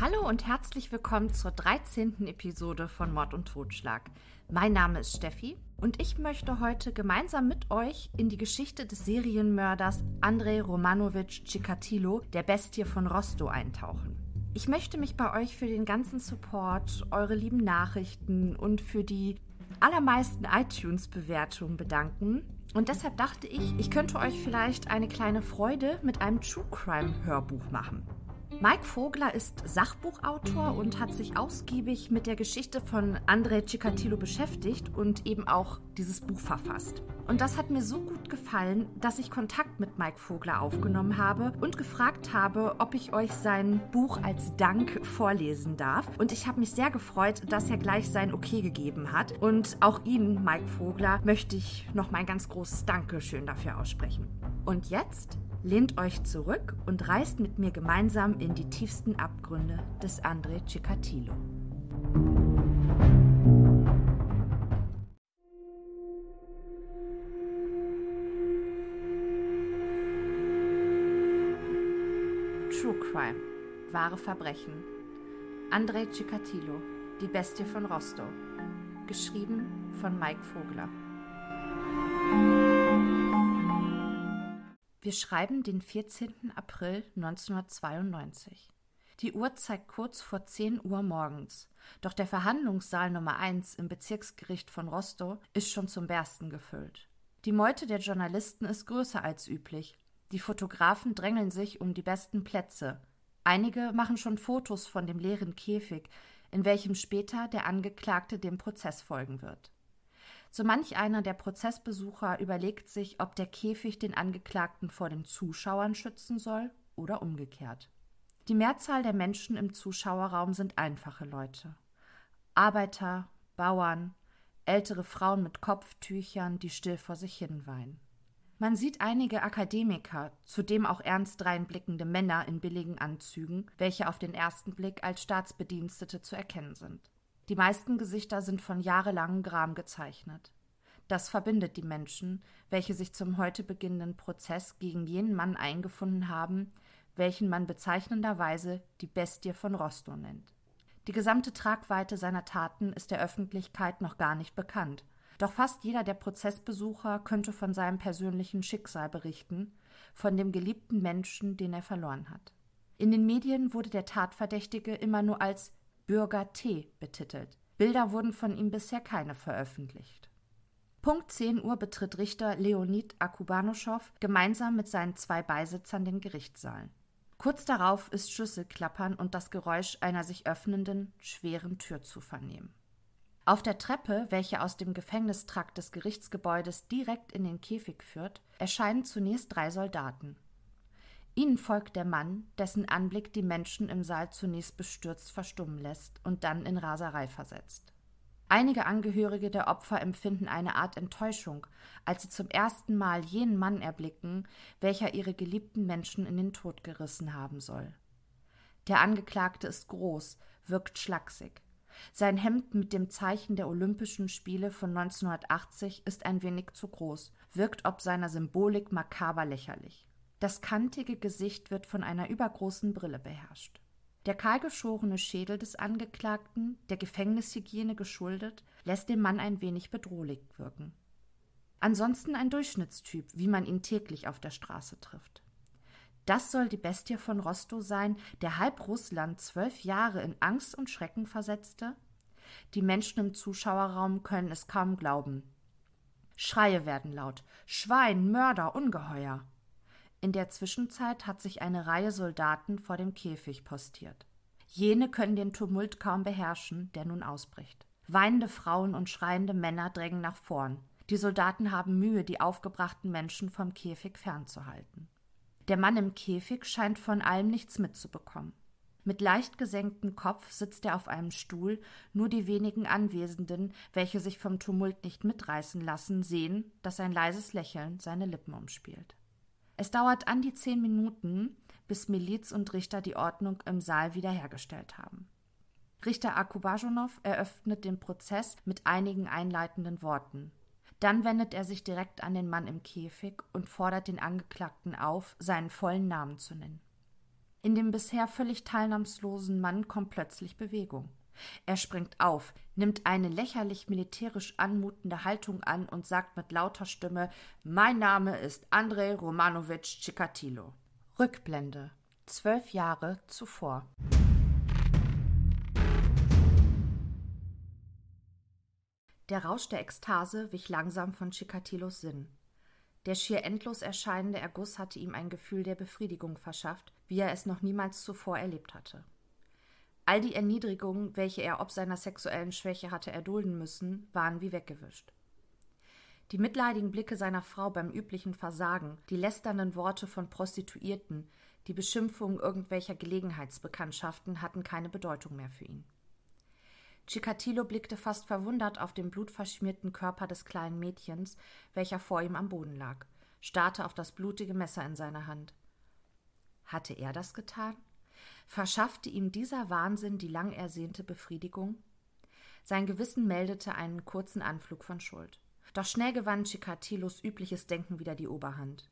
Hallo und herzlich willkommen zur 13. Episode von Mord und Totschlag. Mein Name ist Steffi und ich möchte heute gemeinsam mit euch in die Geschichte des Serienmörders Andrei Romanovich Chikatilo, der Bestie von Rostow, eintauchen. Ich möchte mich bei euch für den ganzen Support, eure lieben Nachrichten und für die allermeisten iTunes-Bewertungen bedanken. Und deshalb dachte ich, ich könnte euch vielleicht eine kleine Freude mit einem True Crime-Hörbuch machen. Mike Vogler ist Sachbuchautor und hat sich ausgiebig mit der Geschichte von Andrei Chikatilo beschäftigt und eben auch dieses Buch verfasst. Und das hat mir so gut gefallen, dass ich Kontakt mit Mike Vogler aufgenommen habe und gefragt habe, ob ich euch sein Buch als Dank vorlesen darf. Und ich habe mich sehr gefreut, dass er gleich sein Okay gegeben hat. Und auch Ihnen, Mike Vogler, möchte ich noch mein ganz großes Dankeschön dafür aussprechen. Und jetzt lehnt euch zurück und reist mit mir gemeinsam in die tiefsten Abgründe des André Ciccatilo. True Crime. Wahre Verbrechen. André Ciccatilo. Die Bestie von Rostow. Geschrieben von Mike Vogler. Wir schreiben den 14. April 1992. Die Uhr zeigt kurz vor 10 Uhr morgens. Doch der Verhandlungssaal Nummer 1 im Bezirksgericht von Rostow ist schon zum Bersten gefüllt. Die Meute der Journalisten ist größer als üblich. Die Fotografen drängeln sich um die besten Plätze. Einige machen schon Fotos von dem leeren Käfig, in welchem später der Angeklagte dem Prozess folgen wird. So manch einer der Prozessbesucher überlegt sich, ob der Käfig den Angeklagten vor den Zuschauern schützen soll oder umgekehrt. Die Mehrzahl der Menschen im Zuschauerraum sind einfache Leute. Arbeiter, Bauern, ältere Frauen mit Kopftüchern, die still vor sich hin weinen. Man sieht einige Akademiker, zudem auch ernst dreinblickende Männer in billigen Anzügen, welche auf den ersten Blick als Staatsbedienstete zu erkennen sind. Die meisten Gesichter sind von jahrelangem Gram gezeichnet. Das verbindet die Menschen, welche sich zum heute beginnenden Prozess gegen jenen Mann eingefunden haben, welchen man bezeichnenderweise die Bestie von Rostow nennt. Die gesamte Tragweite seiner Taten ist der Öffentlichkeit noch gar nicht bekannt, doch fast jeder der Prozessbesucher könnte von seinem persönlichen Schicksal berichten, von dem geliebten Menschen, den er verloren hat. In den Medien wurde der Tatverdächtige immer nur als Bürger T betitelt. Bilder wurden von ihm bisher keine veröffentlicht. Punkt 10 Uhr betritt Richter Leonid Akubanoschow gemeinsam mit seinen zwei Beisitzern den Gerichtssaal. Kurz darauf ist Schlüsselklappern und das Geräusch einer sich öffnenden, schweren Tür zu vernehmen. Auf der Treppe, welche aus dem Gefängnistrakt des Gerichtsgebäudes direkt in den Käfig führt, erscheinen zunächst drei Soldaten. Ihnen folgt der Mann, dessen Anblick die Menschen im Saal zunächst bestürzt verstummen lässt und dann in Raserei versetzt. Einige Angehörige der Opfer empfinden eine Art Enttäuschung, als sie zum ersten Mal jenen Mann erblicken, welcher ihre geliebten Menschen in den Tod gerissen haben soll. Der Angeklagte ist groß, wirkt schlaksig. Sein Hemd mit dem Zeichen der Olympischen Spiele von 1980 ist ein wenig zu groß, wirkt ob seiner Symbolik makaber lächerlich. Das kantige Gesicht wird von einer übergroßen Brille beherrscht. Der kahlgeschorene Schädel des Angeklagten, der Gefängnishygiene geschuldet, lässt den Mann ein wenig bedrohlich wirken. Ansonsten ein Durchschnittstyp, wie man ihn täglich auf der Straße trifft. Das soll die Bestie von Rostow sein, der halb Russland zwölf Jahre in Angst und Schrecken versetzte? Die Menschen im Zuschauerraum können es kaum glauben. Schreie werden laut. Schwein, Mörder, Ungeheuer. In der Zwischenzeit hat sich eine Reihe Soldaten vor dem Käfig postiert. Jene können den Tumult kaum beherrschen, der nun ausbricht. Weinende Frauen und schreiende Männer drängen nach vorn. Die Soldaten haben Mühe, die aufgebrachten Menschen vom Käfig fernzuhalten. Der Mann im Käfig scheint von allem nichts mitzubekommen. Mit leicht gesenktem Kopf sitzt er auf einem Stuhl, nur die wenigen Anwesenden, welche sich vom Tumult nicht mitreißen lassen, sehen, dass ein leises Lächeln seine Lippen umspielt. Es dauert an die zehn Minuten, bis Miliz und Richter die Ordnung im Saal wiederhergestellt haben. Richter Akubajonow eröffnet den Prozess mit einigen einleitenden Worten. Dann wendet er sich direkt an den Mann im Käfig und fordert den Angeklagten auf, seinen vollen Namen zu nennen. In dem bisher völlig teilnahmslosen Mann kommt plötzlich Bewegung. Er springt auf, nimmt eine lächerlich militärisch anmutende Haltung an und sagt mit lauter Stimme Mein Name ist Andrei Romanowitsch Chikatilo. Rückblende. Zwölf Jahre zuvor. Der Rausch der Ekstase wich langsam von Chikatilos Sinn. Der schier endlos erscheinende Erguss hatte ihm ein Gefühl der Befriedigung verschafft, wie er es noch niemals zuvor erlebt hatte. All die Erniedrigungen, welche er ob seiner sexuellen Schwäche hatte erdulden müssen, waren wie weggewischt. Die mitleidigen Blicke seiner Frau beim üblichen Versagen, die lästernden Worte von Prostituierten, die Beschimpfungen irgendwelcher Gelegenheitsbekanntschaften hatten keine Bedeutung mehr für ihn. Chikatilo blickte fast verwundert auf den blutverschmierten Körper des kleinen Mädchens, welcher vor ihm am Boden lag, starrte auf das blutige Messer in seiner Hand. Hatte er das getan? Verschaffte ihm dieser Wahnsinn die lang ersehnte Befriedigung? Sein Gewissen meldete einen kurzen Anflug von Schuld. Doch schnell gewann Chikatilos übliches Denken wieder die Oberhand.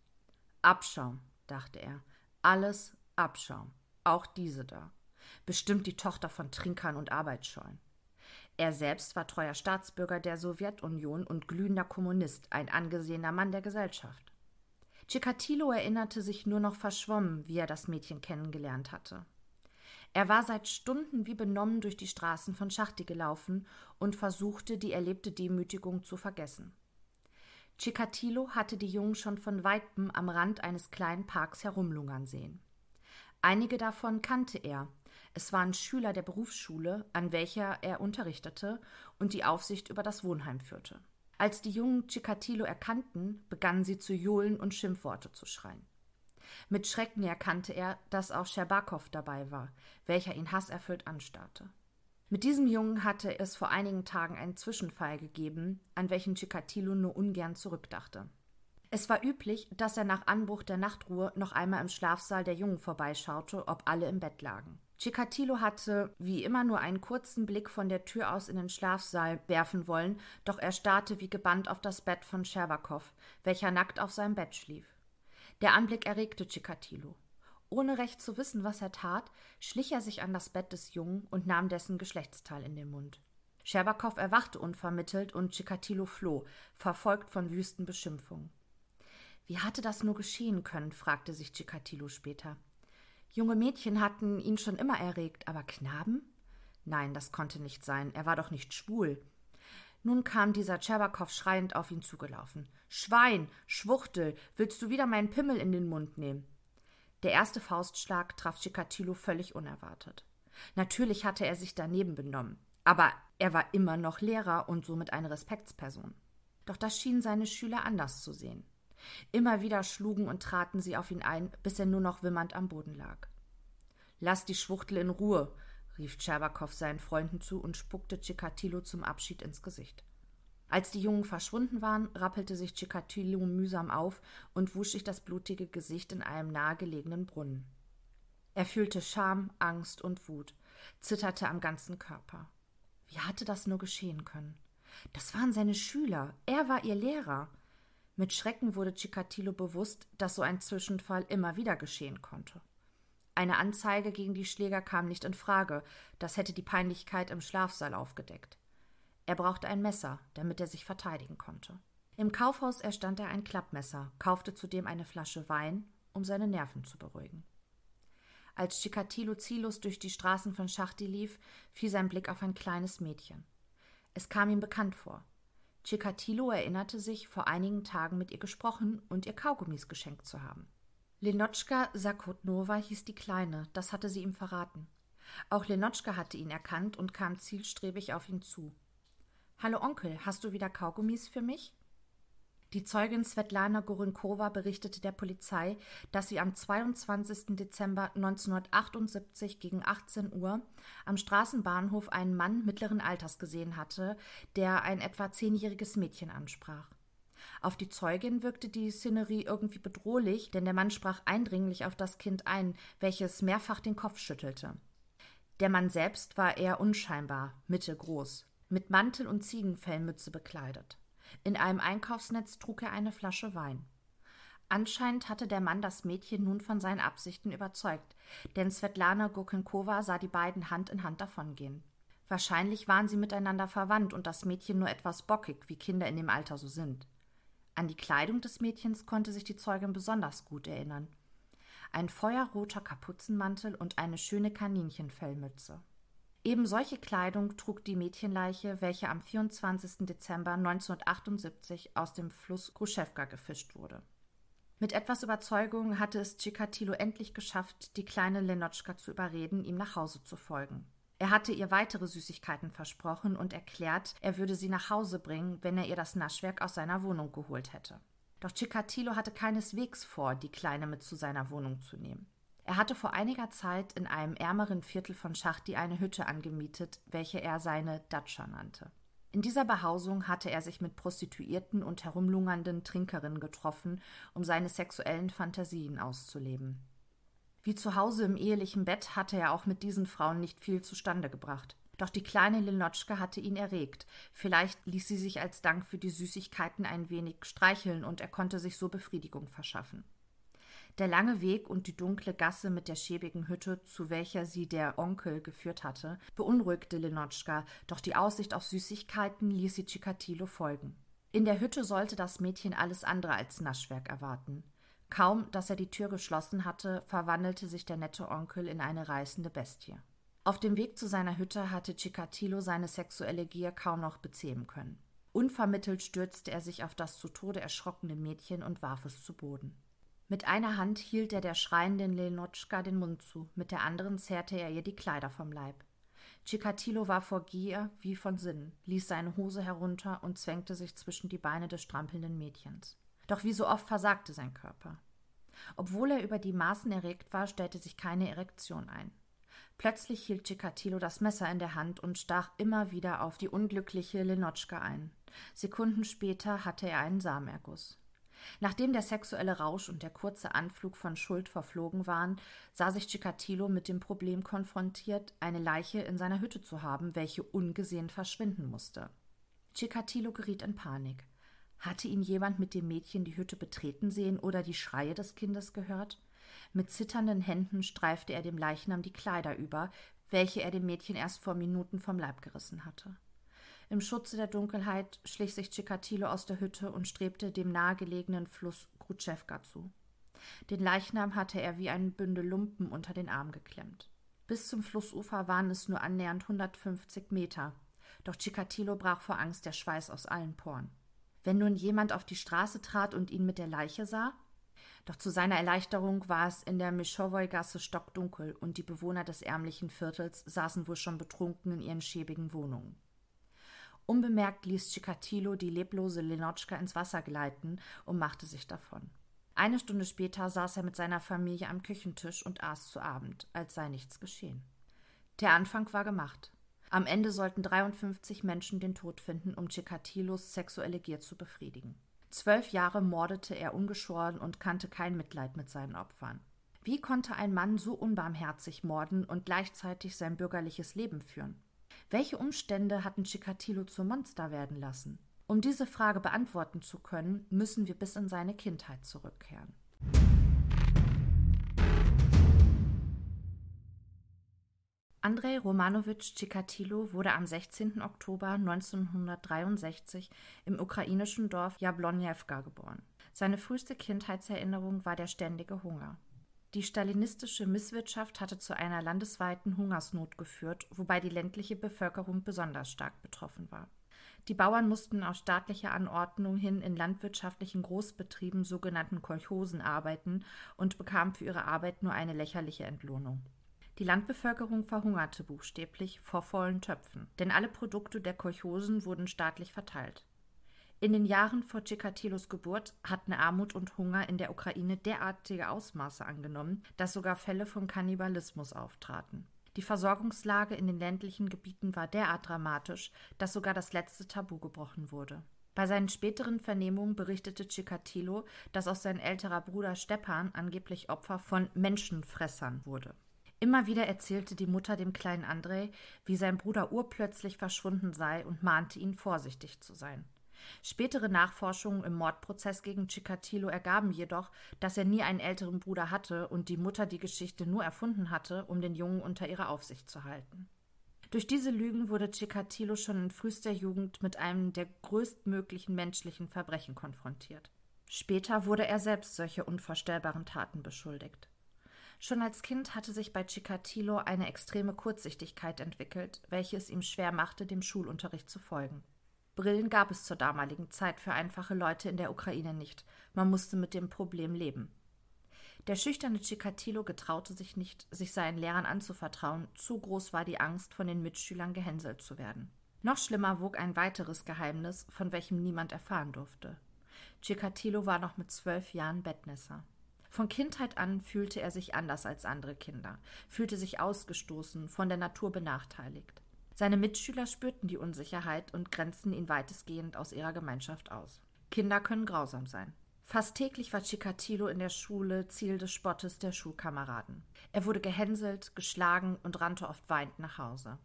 Abschaum, dachte er. Alles Abschaum. Auch diese da. Bestimmt die Tochter von Trinkern und Arbeitsschollen. Er selbst war treuer Staatsbürger der Sowjetunion und glühender Kommunist, ein angesehener Mann der Gesellschaft. Chikatilo erinnerte sich nur noch verschwommen, wie er das Mädchen kennengelernt hatte. Er war seit Stunden wie benommen durch die Straßen von Schachti gelaufen und versuchte, die erlebte Demütigung zu vergessen. Chikatilo hatte die Jungen schon von weitem am Rand eines kleinen Parks herumlungern sehen. Einige davon kannte er. Es waren Schüler der Berufsschule, an welcher er unterrichtete und die Aufsicht über das Wohnheim führte. Als die Jungen Chikatilo erkannten, begannen sie zu johlen und Schimpfworte zu schreien. Mit Schrecken erkannte er, dass auch Scherbakow dabei war, welcher ihn hasserfüllt anstarrte. Mit diesem Jungen hatte es vor einigen Tagen einen Zwischenfall gegeben, an welchen Chikatilo nur ungern zurückdachte. Es war üblich, dass er nach Anbruch der Nachtruhe noch einmal im Schlafsaal der Jungen vorbeischaute, ob alle im Bett lagen. Chikatilo hatte wie immer nur einen kurzen Blick von der Tür aus in den Schlafsaal werfen wollen, doch er starrte wie gebannt auf das Bett von Scherbakow, welcher nackt auf seinem Bett schlief. Der Anblick erregte Chikatilo. Ohne recht zu wissen, was er tat, schlich er sich an das Bett des Jungen und nahm dessen Geschlechtsteil in den Mund. Scherbakow erwachte unvermittelt und Chikatilo floh, verfolgt von wüsten Beschimpfungen. Wie hatte das nur geschehen können? fragte sich Chikatilo später. Junge Mädchen hatten ihn schon immer erregt, aber Knaben? Nein, das konnte nicht sein. Er war doch nicht schwul. Nun kam dieser Tscherbakow schreiend auf ihn zugelaufen. Schwein, Schwuchtel, willst du wieder meinen Pimmel in den Mund nehmen? Der erste Faustschlag traf Chikatilo völlig unerwartet. Natürlich hatte er sich daneben benommen, aber er war immer noch Lehrer und somit eine Respektsperson. Doch das schienen seine Schüler anders zu sehen. Immer wieder schlugen und traten sie auf ihn ein, bis er nur noch wimmernd am Boden lag. Lass die Schwuchtel in Ruhe, rief Tscherbakow seinen Freunden zu und spuckte Chikatilo zum Abschied ins Gesicht. Als die Jungen verschwunden waren, rappelte sich Chikatilo mühsam auf und wusch sich das blutige Gesicht in einem nahegelegenen Brunnen. Er fühlte Scham, Angst und Wut, zitterte am ganzen Körper. Wie hatte das nur geschehen können? Das waren seine Schüler, er war ihr Lehrer. Mit Schrecken wurde Chikatilo bewusst, dass so ein Zwischenfall immer wieder geschehen konnte. Eine Anzeige gegen die Schläger kam nicht in Frage, das hätte die Peinlichkeit im Schlafsaal aufgedeckt. Er brauchte ein Messer, damit er sich verteidigen konnte. Im Kaufhaus erstand er ein Klappmesser, kaufte zudem eine Flasche Wein, um seine Nerven zu beruhigen. Als Chikatilo ziellos durch die Straßen von Schachti lief, fiel sein Blick auf ein kleines Mädchen. Es kam ihm bekannt vor. Chikatilo erinnerte sich, vor einigen Tagen mit ihr gesprochen und ihr Kaugummis geschenkt zu haben. Lenotschka Sakotnova hieß die Kleine, das hatte sie ihm verraten. Auch Lenotschka hatte ihn erkannt und kam zielstrebig auf ihn zu. Hallo Onkel, hast du wieder Kaugummis für mich? Die Zeugin Svetlana Gorinkova berichtete der Polizei, dass sie am 22. Dezember 1978 gegen 18 Uhr am Straßenbahnhof einen Mann mittleren Alters gesehen hatte, der ein etwa zehnjähriges Mädchen ansprach. Auf die Zeugin wirkte die Szenerie irgendwie bedrohlich, denn der Mann sprach eindringlich auf das Kind ein, welches mehrfach den Kopf schüttelte. Der Mann selbst war eher unscheinbar, mittelgroß, mit Mantel und Ziegenfellmütze bekleidet. In einem Einkaufsnetz trug er eine Flasche Wein. Anscheinend hatte der Mann das Mädchen nun von seinen Absichten überzeugt, denn Svetlana Gurkenkova sah die beiden Hand in Hand davongehen. Wahrscheinlich waren sie miteinander verwandt und das Mädchen nur etwas bockig, wie Kinder in dem Alter so sind. An die Kleidung des Mädchens konnte sich die Zeugin besonders gut erinnern. Ein feuerroter Kapuzenmantel und eine schöne Kaninchenfellmütze. Eben solche Kleidung trug die Mädchenleiche, welche am 24. Dezember 1978 aus dem Fluss Gruschewka gefischt wurde. Mit etwas Überzeugung hatte es Chikatilo endlich geschafft, die kleine Lenotschka zu überreden, ihm nach Hause zu folgen. Er hatte ihr weitere Süßigkeiten versprochen und erklärt, er würde sie nach Hause bringen, wenn er ihr das Naschwerk aus seiner Wohnung geholt hätte. Doch Chikatilo hatte keineswegs vor, die Kleine mit zu seiner Wohnung zu nehmen. Er hatte vor einiger Zeit in einem ärmeren Viertel von Schachti eine Hütte angemietet, welche er seine Datscha nannte. In dieser Behausung hatte er sich mit Prostituierten und herumlungernden Trinkerinnen getroffen, um seine sexuellen Fantasien auszuleben. Wie zu Hause im ehelichen Bett hatte er auch mit diesen Frauen nicht viel zustande gebracht. Doch die kleine Lenotschka hatte ihn erregt. Vielleicht ließ sie sich als Dank für die Süßigkeiten ein wenig streicheln und er konnte sich so Befriedigung verschaffen. Der lange Weg und die dunkle Gasse mit der schäbigen Hütte, zu welcher sie der Onkel geführt hatte, beunruhigte Lenotschka, doch die Aussicht auf Süßigkeiten ließ sie Chikatilo folgen. In der Hütte sollte das Mädchen alles andere als Naschwerk erwarten. Kaum, dass er die Tür geschlossen hatte, verwandelte sich der nette Onkel in eine reißende Bestie. Auf dem Weg zu seiner Hütte hatte Chikatilo seine sexuelle Gier kaum noch bezähmen können. Unvermittelt stürzte er sich auf das zu Tode erschrockene Mädchen und warf es zu Boden. Mit einer Hand hielt er der schreienden Lenotschka den Mund zu, mit der anderen zerrte er ihr die Kleider vom Leib. Chikatilo war vor Gier wie von Sinnen, ließ seine Hose herunter und zwängte sich zwischen die Beine des strampelnden Mädchens. Doch wie so oft versagte sein Körper. Obwohl er über die Maßen erregt war, stellte sich keine Erektion ein. Plötzlich hielt Chikatilo das Messer in der Hand und stach immer wieder auf die unglückliche Lenotschka ein. Sekunden später hatte er einen Samenerguss. Nachdem der sexuelle Rausch und der kurze Anflug von Schuld verflogen waren, sah sich Chikatilo mit dem Problem konfrontiert, eine Leiche in seiner Hütte zu haben, welche ungesehen verschwinden musste. Chikatilo geriet in Panik. Hatte ihn jemand mit dem Mädchen die Hütte betreten sehen oder die Schreie des Kindes gehört? Mit zitternden Händen streifte er dem Leichnam die Kleider über, welche er dem Mädchen erst vor Minuten vom Leib gerissen hatte. Im Schutze der Dunkelheit schlich sich Chikatilo aus der Hütte und strebte dem nahegelegenen Fluss Krutschewka zu. Den Leichnam hatte er wie ein Bündel Lumpen unter den Arm geklemmt. Bis zum Flussufer waren es nur annähernd 150 Meter, doch Chikatilo brach vor Angst der Schweiß aus allen Poren. Wenn nun jemand auf die Straße trat und ihn mit der Leiche sah? Doch zu seiner Erleichterung war es in der Mischowoi-Gasse stockdunkel und die Bewohner des ärmlichen Viertels saßen wohl schon betrunken in ihren schäbigen Wohnungen. Unbemerkt ließ Chikatilo die leblose Lenotschka ins Wasser gleiten und machte sich davon. Eine Stunde später saß er mit seiner Familie am Küchentisch und aß zu Abend, als sei nichts geschehen. Der Anfang war gemacht. Am Ende sollten 53 Menschen den Tod finden, um Chikatilos sexuelle Gier zu befriedigen. Zwölf Jahre mordete er ungeschoren und kannte kein Mitleid mit seinen Opfern. Wie konnte ein Mann so unbarmherzig morden und gleichzeitig sein bürgerliches Leben führen? Welche Umstände hatten Chikatilo zum Monster werden lassen? Um diese Frage beantworten zu können, müssen wir bis in seine Kindheit zurückkehren. Andrei Romanowitsch Chikatilo wurde am 16. Oktober 1963 im ukrainischen Dorf Jablonjewka geboren. Seine früheste Kindheitserinnerung war der ständige Hunger. Die stalinistische Misswirtschaft hatte zu einer landesweiten Hungersnot geführt, wobei die ländliche Bevölkerung besonders stark betroffen war. Die Bauern mussten aus staatlicher Anordnung hin in landwirtschaftlichen Großbetrieben, sogenannten Kolchosen, arbeiten und bekamen für ihre Arbeit nur eine lächerliche Entlohnung. Die Landbevölkerung verhungerte buchstäblich vor vollen Töpfen, denn alle Produkte der Kolchosen wurden staatlich verteilt. In den Jahren vor Chikatilos Geburt hatten Armut und Hunger in der Ukraine derartige Ausmaße angenommen, dass sogar Fälle von Kannibalismus auftraten. Die Versorgungslage in den ländlichen Gebieten war derart dramatisch, dass sogar das letzte Tabu gebrochen wurde. Bei seinen späteren Vernehmungen berichtete Chikatilo, dass auch sein älterer Bruder Stepan angeblich Opfer von Menschenfressern wurde. Immer wieder erzählte die Mutter dem kleinen Andrei, wie sein Bruder urplötzlich verschwunden sei und mahnte ihn, vorsichtig zu sein. Spätere Nachforschungen im Mordprozess gegen Chikatilo ergaben jedoch, dass er nie einen älteren Bruder hatte und die Mutter die Geschichte nur erfunden hatte, um den Jungen unter ihrer Aufsicht zu halten. Durch diese Lügen wurde Chikatilo schon in frühester Jugend mit einem der größtmöglichen menschlichen Verbrechen konfrontiert. Später wurde er selbst solche unvorstellbaren Taten beschuldigt. Schon als Kind hatte sich bei Chikatilo eine extreme Kurzsichtigkeit entwickelt, welche es ihm schwer machte, dem Schulunterricht zu folgen. Brillen gab es zur damaligen Zeit für einfache Leute in der Ukraine nicht. Man musste mit dem Problem leben. Der schüchterne Chikatilo getraute sich nicht, sich seinen Lehrern anzuvertrauen, zu groß war die Angst, von den Mitschülern gehänselt zu werden. Noch schlimmer wog ein weiteres Geheimnis, von welchem niemand erfahren durfte. Chikatilo war noch mit zwölf Jahren Bettnässer. Von Kindheit an fühlte er sich anders als andere Kinder, fühlte sich ausgestoßen, von der Natur benachteiligt. Seine Mitschüler spürten die Unsicherheit und grenzten ihn weitestgehend aus ihrer Gemeinschaft aus. Kinder können grausam sein. Fast täglich war Chikatilo in der Schule Ziel des Spottes der Schulkameraden. Er wurde gehänselt, geschlagen und rannte oft weinend nach Hause.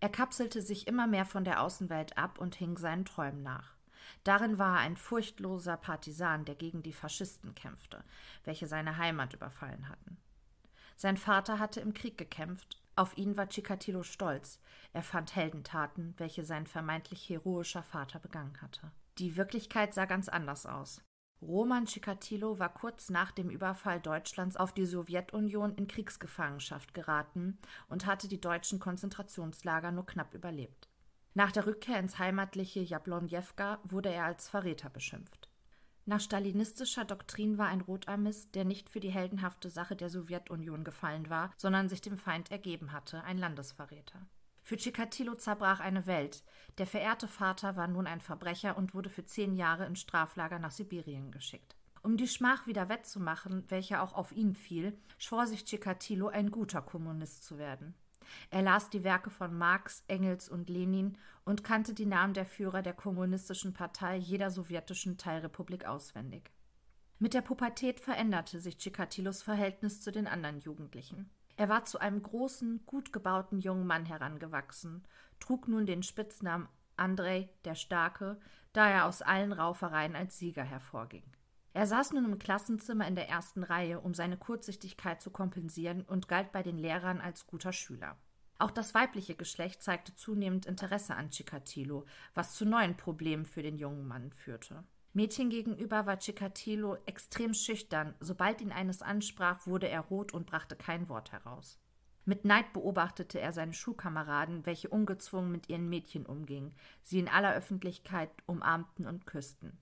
Er kapselte sich immer mehr von der Außenwelt ab und hing seinen Träumen nach. Darin war er ein furchtloser Partisan, der gegen die Faschisten kämpfte, welche seine Heimat überfallen hatten. Sein Vater hatte im Krieg gekämpft, auf ihn war Chikatilo stolz, er fand Heldentaten, welche sein vermeintlich heroischer Vater begangen hatte. Die Wirklichkeit sah ganz anders aus. Roman Chikatilo war kurz nach dem Überfall Deutschlands auf die Sowjetunion in Kriegsgefangenschaft geraten und hatte die deutschen Konzentrationslager nur knapp überlebt. Nach der Rückkehr ins heimatliche Jablonjewka wurde er als Verräter beschimpft. Nach stalinistischer Doktrin war ein Rotarmist, der nicht für die heldenhafte Sache der Sowjetunion gefallen war, sondern sich dem Feind ergeben hatte, ein Landesverräter. Für Chikatilo zerbrach eine Welt. Der verehrte Vater war nun ein Verbrecher und wurde für zehn Jahre ins Straflager nach Sibirien geschickt. Um die Schmach wieder wettzumachen, welche auch auf ihn fiel, schwor sich Chikatilo, ein guter Kommunist zu werden. Er las die Werke von Marx, Engels und Lenin und kannte die Namen der Führer der kommunistischen Partei jeder sowjetischen Teilrepublik auswendig. Mit der Pubertät veränderte sich Chikatilos Verhältnis zu den anderen Jugendlichen. Er war zu einem großen, gut gebauten jungen Mann herangewachsen, trug nun den Spitznamen Andrei der Starke, da er aus allen Raufereien als Sieger hervorging. Er saß nun im Klassenzimmer in der ersten Reihe, um seine Kurzsichtigkeit zu kompensieren und galt bei den Lehrern als guter Schüler. Auch das weibliche Geschlecht zeigte zunehmend Interesse an Chikatilo, was zu neuen Problemen für den jungen Mann führte. Mädchen gegenüber war Chikatilo extrem schüchtern, sobald ihn eines ansprach, wurde er rot und brachte kein Wort heraus. Mit Neid beobachtete er seine Schulkameraden, welche ungezwungen mit ihren Mädchen umgingen, sie in aller Öffentlichkeit umarmten und küssten.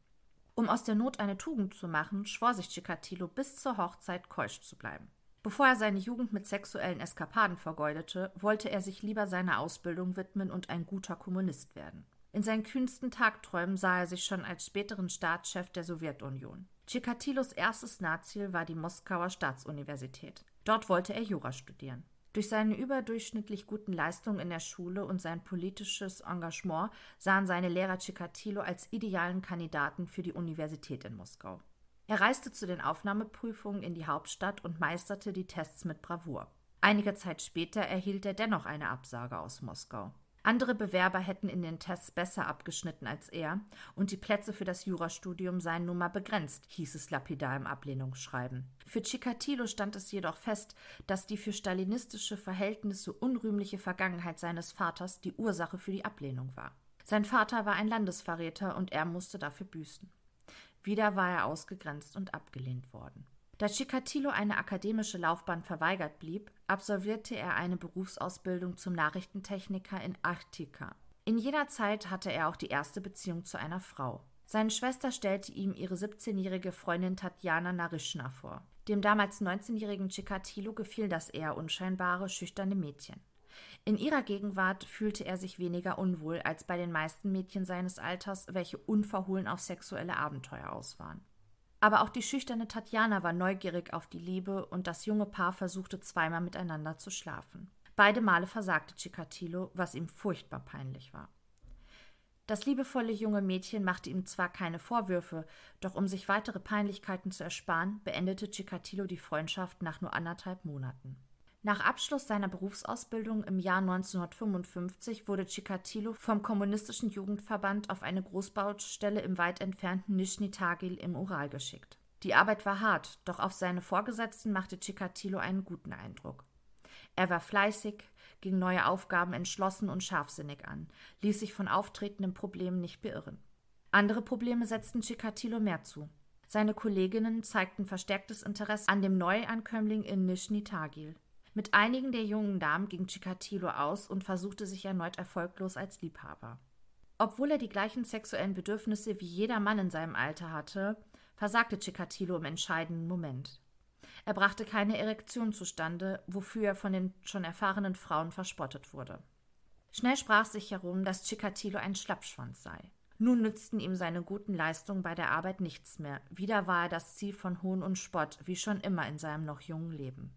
Um aus der Not eine Tugend zu machen, schwor sich Chikatilo bis zur Hochzeit keusch zu bleiben. Bevor er seine Jugend mit sexuellen Eskapaden vergeudete, wollte er sich lieber seiner Ausbildung widmen und ein guter Kommunist werden. In seinen kühnsten Tagträumen sah er sich schon als späteren Staatschef der Sowjetunion. Chikatilos erstes Nahziel war die Moskauer Staatsuniversität. Dort wollte er Jura studieren. Durch seine überdurchschnittlich guten Leistungen in der Schule und sein politisches Engagement sahen seine Lehrer Chikatilo als idealen Kandidaten für die Universität in Moskau. Er reiste zu den Aufnahmeprüfungen in die Hauptstadt und meisterte die Tests mit Bravour. Einige Zeit später erhielt er dennoch eine Absage aus Moskau. Andere Bewerber hätten in den Tests besser abgeschnitten als er, und die Plätze für das Jurastudium seien nun mal begrenzt, hieß es lapidar im Ablehnungsschreiben. Für Chikatilo stand es jedoch fest, dass die für stalinistische Verhältnisse unrühmliche Vergangenheit seines Vaters die Ursache für die Ablehnung war. Sein Vater war ein Landesverräter und er musste dafür büßen. Wieder war er ausgegrenzt und abgelehnt worden. Da Chikatilo eine akademische Laufbahn verweigert blieb, absolvierte er eine Berufsausbildung zum Nachrichtentechniker in Arktika. In jener Zeit hatte er auch die erste Beziehung zu einer Frau. Seine Schwester stellte ihm ihre 17-jährige Freundin Tatjana Narischna vor. Dem damals 19-jährigen Chikatilo gefiel das eher unscheinbare, schüchterne Mädchen. In ihrer Gegenwart fühlte er sich weniger unwohl als bei den meisten Mädchen seines Alters, welche unverhohlen auf sexuelle Abenteuer aus waren. Aber auch die schüchterne Tatjana war neugierig auf die Liebe und das junge Paar versuchte zweimal miteinander zu schlafen. Beide Male versagte Chikatilo, was ihm furchtbar peinlich war. Das liebevolle junge Mädchen machte ihm zwar keine Vorwürfe, doch um sich weitere Peinlichkeiten zu ersparen, beendete Chikatilo die Freundschaft nach nur anderthalb Monaten. Nach Abschluss seiner Berufsausbildung im Jahr 1955 wurde Chikatilo vom Kommunistischen Jugendverband auf eine Großbaustelle im weit entfernten Nischni Tagil im Ural geschickt. Die Arbeit war hart, doch auf seine Vorgesetzten machte Chikatilo einen guten Eindruck. Er war fleißig, ging neue Aufgaben entschlossen und scharfsinnig an, ließ sich von auftretenden Problemen nicht beirren. Andere Probleme setzten Chikatilo mehr zu. Seine Kolleginnen zeigten verstärktes Interesse an dem Neuankömmling in Nischni Tagil. Mit einigen der jungen Damen ging Chikatilo aus und versuchte sich erneut erfolglos als Liebhaber. Obwohl er die gleichen sexuellen Bedürfnisse wie jeder Mann in seinem Alter hatte, versagte Chikatilo im entscheidenden Moment. Er brachte keine Erektion zustande, wofür er von den schon erfahrenen Frauen verspottet wurde. Schnell sprach sich herum, dass Chikatilo ein Schlappschwanz sei. Nun nützten ihm seine guten Leistungen bei der Arbeit nichts mehr. Wieder war er das Ziel von Hohn und Spott, wie schon immer in seinem noch jungen Leben.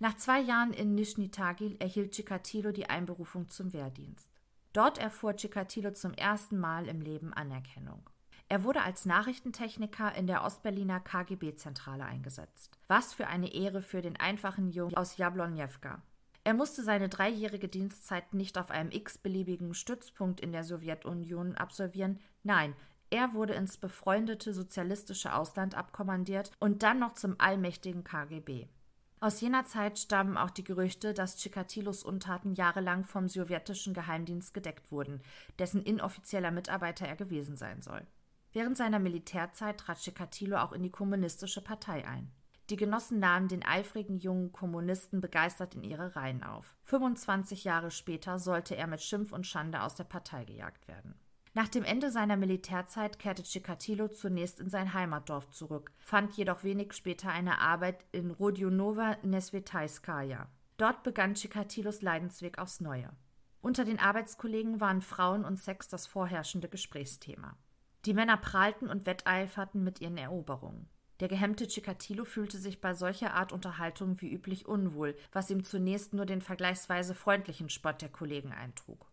Nach zwei Jahren in Nischni Tagil erhielt Chikatilo die Einberufung zum Wehrdienst. Dort erfuhr Chikatilo zum ersten Mal im Leben Anerkennung. Er wurde als Nachrichtentechniker in der Ostberliner KGB-Zentrale eingesetzt. Was für eine Ehre für den einfachen Jungen aus Jablonjewka. Er musste seine dreijährige Dienstzeit nicht auf einem x-beliebigen Stützpunkt in der Sowjetunion absolvieren. Nein, er wurde ins befreundete sozialistische Ausland abkommandiert und dann noch zum allmächtigen KGB. Aus jener Zeit stammen auch die Gerüchte, dass Chikatilos Untaten jahrelang vom sowjetischen Geheimdienst gedeckt wurden, dessen inoffizieller Mitarbeiter er gewesen sein soll. Während seiner Militärzeit trat Chikatilo auch in die kommunistische Partei ein. Die Genossen nahmen den eifrigen jungen Kommunisten begeistert in ihre Reihen auf. 25 Jahre später sollte er mit Schimpf und Schande aus der Partei gejagt werden. Nach dem Ende seiner Militärzeit kehrte Chikatilo zunächst in sein Heimatdorf zurück, fand jedoch wenig später eine Arbeit in Rodionova Nesvetaiskaya. Dort begann Chikatilos Leidensweg aufs Neue. Unter den Arbeitskollegen waren Frauen und Sex das vorherrschende Gesprächsthema. Die Männer prahlten und wetteiferten mit ihren Eroberungen. Der gehemmte Chikatilo fühlte sich bei solcher Art Unterhaltung wie üblich unwohl, was ihm zunächst nur den vergleichsweise freundlichen Spott der Kollegen eintrug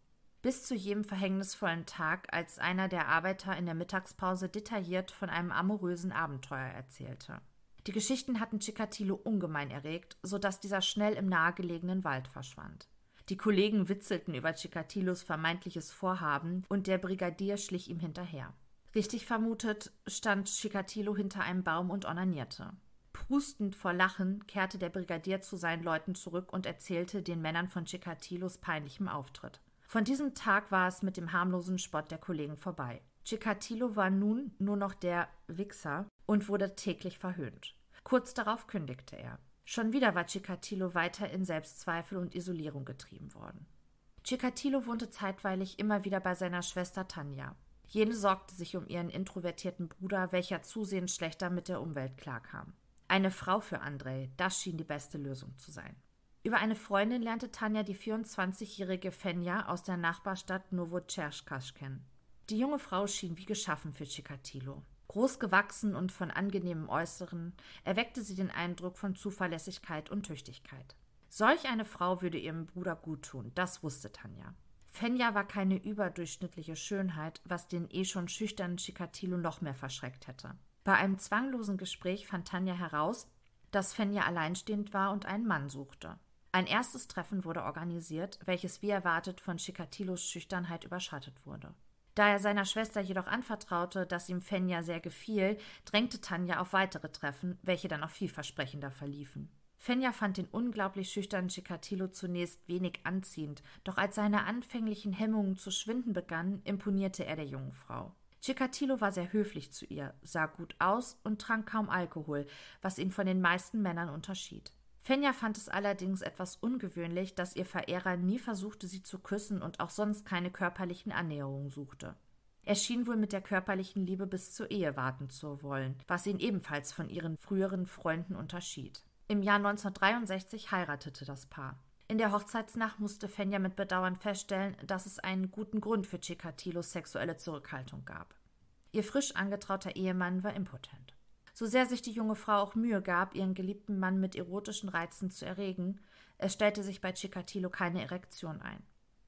bis zu jedem verhängnisvollen Tag, als einer der Arbeiter in der Mittagspause detailliert von einem amorösen Abenteuer erzählte. Die Geschichten hatten Chikatilo ungemein erregt, so dass dieser schnell im nahegelegenen Wald verschwand. Die Kollegen witzelten über Chikatilos vermeintliches Vorhaben und der Brigadier schlich ihm hinterher. Richtig vermutet stand Chikatilo hinter einem Baum und onanierte. Prustend vor Lachen kehrte der Brigadier zu seinen Leuten zurück und erzählte den Männern von Chikatilos peinlichem Auftritt. Von diesem Tag war es mit dem harmlosen Spott der Kollegen vorbei. Chikatilo war nun nur noch der Wichser und wurde täglich verhöhnt. Kurz darauf kündigte er. Schon wieder war Chikatilo weiter in Selbstzweifel und Isolierung getrieben worden. Chikatilo wohnte zeitweilig immer wieder bei seiner Schwester Tanja. Jene sorgte sich um ihren introvertierten Bruder, welcher zusehends schlechter mit der Umwelt klarkam. Eine Frau für Andrei, das schien die beste Lösung zu sein. Über eine Freundin lernte Tanja die 24-jährige Fenja aus der Nachbarstadt Novocherkasch kennen. Die junge Frau schien wie geschaffen für Chikatilo. Groß gewachsen und von angenehmem Äußeren erweckte sie den Eindruck von Zuverlässigkeit und Tüchtigkeit. Solch eine Frau würde ihrem Bruder guttun, das wusste Tanja. Fenja war keine überdurchschnittliche Schönheit, was den eh schon schüchternen Chikatilo noch mehr verschreckt hätte. Bei einem zwanglosen Gespräch fand Tanja heraus, dass Fenja alleinstehend war und einen Mann suchte. Ein erstes Treffen wurde organisiert, welches wie erwartet von Chikatilos Schüchternheit überschattet wurde. Da er seiner Schwester jedoch anvertraute, dass ihm Fenja sehr gefiel, drängte Tanja auf weitere Treffen, welche dann auch vielversprechender verliefen. Fenja fand den unglaublich schüchternen Chikatilo zunächst wenig anziehend, doch als seine anfänglichen Hemmungen zu schwinden begannen, imponierte er der jungen Frau. Chikatilo war sehr höflich zu ihr, sah gut aus und trank kaum Alkohol, was ihn von den meisten Männern unterschied. Fenja fand es allerdings etwas ungewöhnlich, dass ihr Verehrer nie versuchte, sie zu küssen und auch sonst keine körperlichen Annäherungen suchte. Er schien wohl mit der körperlichen Liebe bis zur Ehe warten zu wollen, was ihn ebenfalls von ihren früheren Freunden unterschied. Im Jahr 1963 heiratete das Paar. In der Hochzeitsnacht musste Fenja mit Bedauern feststellen, dass es einen guten Grund für Chikatilos sexuelle Zurückhaltung gab. Ihr frisch angetrauter Ehemann war impotent. So sehr sich die junge Frau auch Mühe gab, ihren geliebten Mann mit erotischen Reizen zu erregen, es stellte sich bei Chikatilo keine Erektion ein.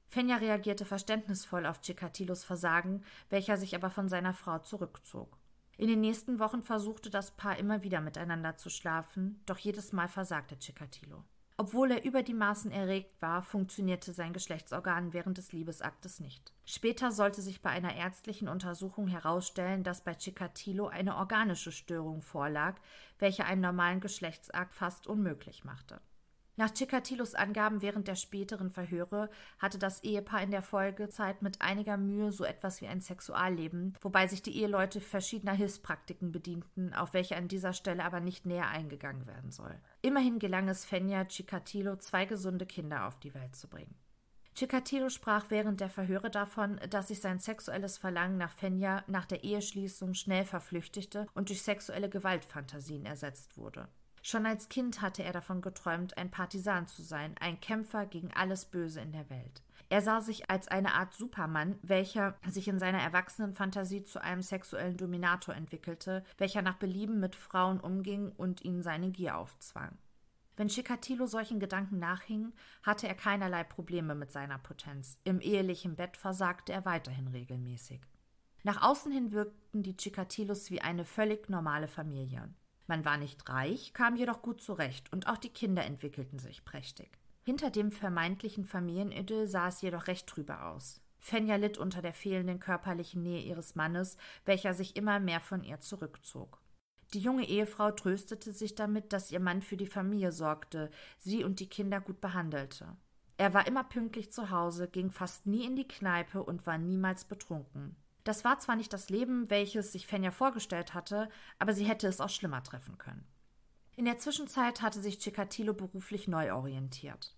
Fenja reagierte verständnisvoll auf Chikatilos Versagen, welcher sich aber von seiner Frau zurückzog. In den nächsten Wochen versuchte das Paar immer wieder miteinander zu schlafen, doch jedes Mal versagte Chikatilo. Obwohl er über die Maßen erregt war, funktionierte sein Geschlechtsorgan während des Liebesaktes nicht. Später sollte sich bei einer ärztlichen Untersuchung herausstellen, dass bei Chikatilo eine organische Störung vorlag, welche einen normalen Geschlechtsakt fast unmöglich machte. Nach Chikatilos Angaben während der späteren Verhöre hatte das Ehepaar in der Folgezeit mit einiger Mühe so etwas wie ein Sexualleben, wobei sich die Eheleute verschiedener Hilfspraktiken bedienten, auf welche an dieser Stelle aber nicht näher eingegangen werden soll. Immerhin gelang es Fenja Chikatilo, zwei gesunde Kinder auf die Welt zu bringen. Chikatilo sprach während der Verhöre davon, dass sich sein sexuelles Verlangen nach Fenja nach der Eheschließung schnell verflüchtigte und durch sexuelle Gewaltfantasien ersetzt wurde. Schon als Kind hatte er davon geträumt, ein Partisan zu sein, ein Kämpfer gegen alles Böse in der Welt. Er sah sich als eine Art Supermann, welcher sich in seiner Erwachsenenfantasie zu einem sexuellen Dominator entwickelte, welcher nach Belieben mit Frauen umging und ihnen seine Gier aufzwang. Wenn Chikatilo solchen Gedanken nachhing, hatte er keinerlei Probleme mit seiner Potenz. Im ehelichen Bett versagte er weiterhin regelmäßig. Nach außen hin wirkten die Chikatilos wie eine völlig normale Familie. Man war nicht reich, kam jedoch gut zurecht und auch die Kinder entwickelten sich prächtig. Hinter dem vermeintlichen Familienidyll sah es jedoch recht trübe aus. Fenja litt unter der fehlenden körperlichen Nähe ihres Mannes, welcher sich immer mehr von ihr zurückzog. Die junge Ehefrau tröstete sich damit, dass ihr Mann für die Familie sorgte, sie und die Kinder gut behandelte. Er war immer pünktlich zu Hause, ging fast nie in die Kneipe und war niemals betrunken. Das war zwar nicht das Leben, welches sich Fenja vorgestellt hatte, aber sie hätte es auch schlimmer treffen können. In der Zwischenzeit hatte sich Chikatilo beruflich neu orientiert.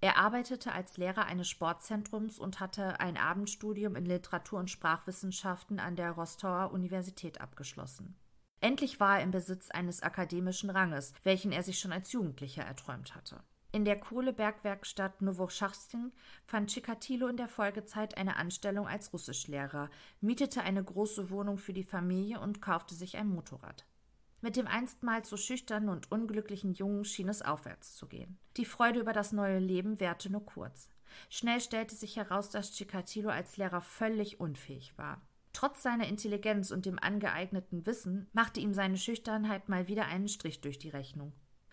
Er arbeitete als Lehrer eines Sportzentrums und hatte ein Abendstudium in Literatur- und Sprachwissenschaften an der Rostower Universität abgeschlossen. Endlich war er im Besitz eines akademischen Ranges, welchen er sich schon als Jugendlicher erträumt hatte. In der Kohlebergwerkstatt Novocharstin fand Chikatilo in der Folgezeit eine Anstellung als Russischlehrer, mietete eine große Wohnung für die Familie und kaufte sich ein Motorrad. Mit dem einstmals so schüchternen und unglücklichen Jungen schien es aufwärts zu gehen. Die Freude über das neue Leben währte nur kurz. Schnell stellte sich heraus, dass Chikatilo als Lehrer völlig unfähig war. Trotz seiner Intelligenz und dem angeeigneten Wissen machte ihm seine Schüchternheit mal wieder einen Strich durch die Rechnung.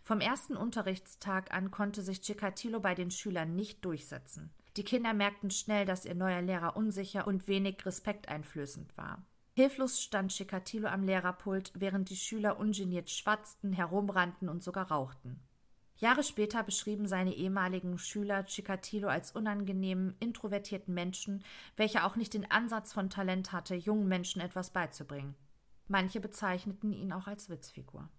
Vom ersten Unterrichtstag an konnte sich Chikatilo bei den Schülern nicht durchsetzen. Die Kinder merkten schnell, dass ihr neuer Lehrer unsicher und wenig respekteinflößend war. Hilflos stand Chikatilo am Lehrerpult, während die Schüler ungeniert schwatzten, herumrannten und sogar rauchten. Jahre später beschrieben seine ehemaligen Schüler Chikatilo als unangenehmen, introvertierten Menschen, welcher auch nicht den Ansatz von Talent hatte, jungen Menschen etwas beizubringen. Manche bezeichneten ihn auch als Witzfigur.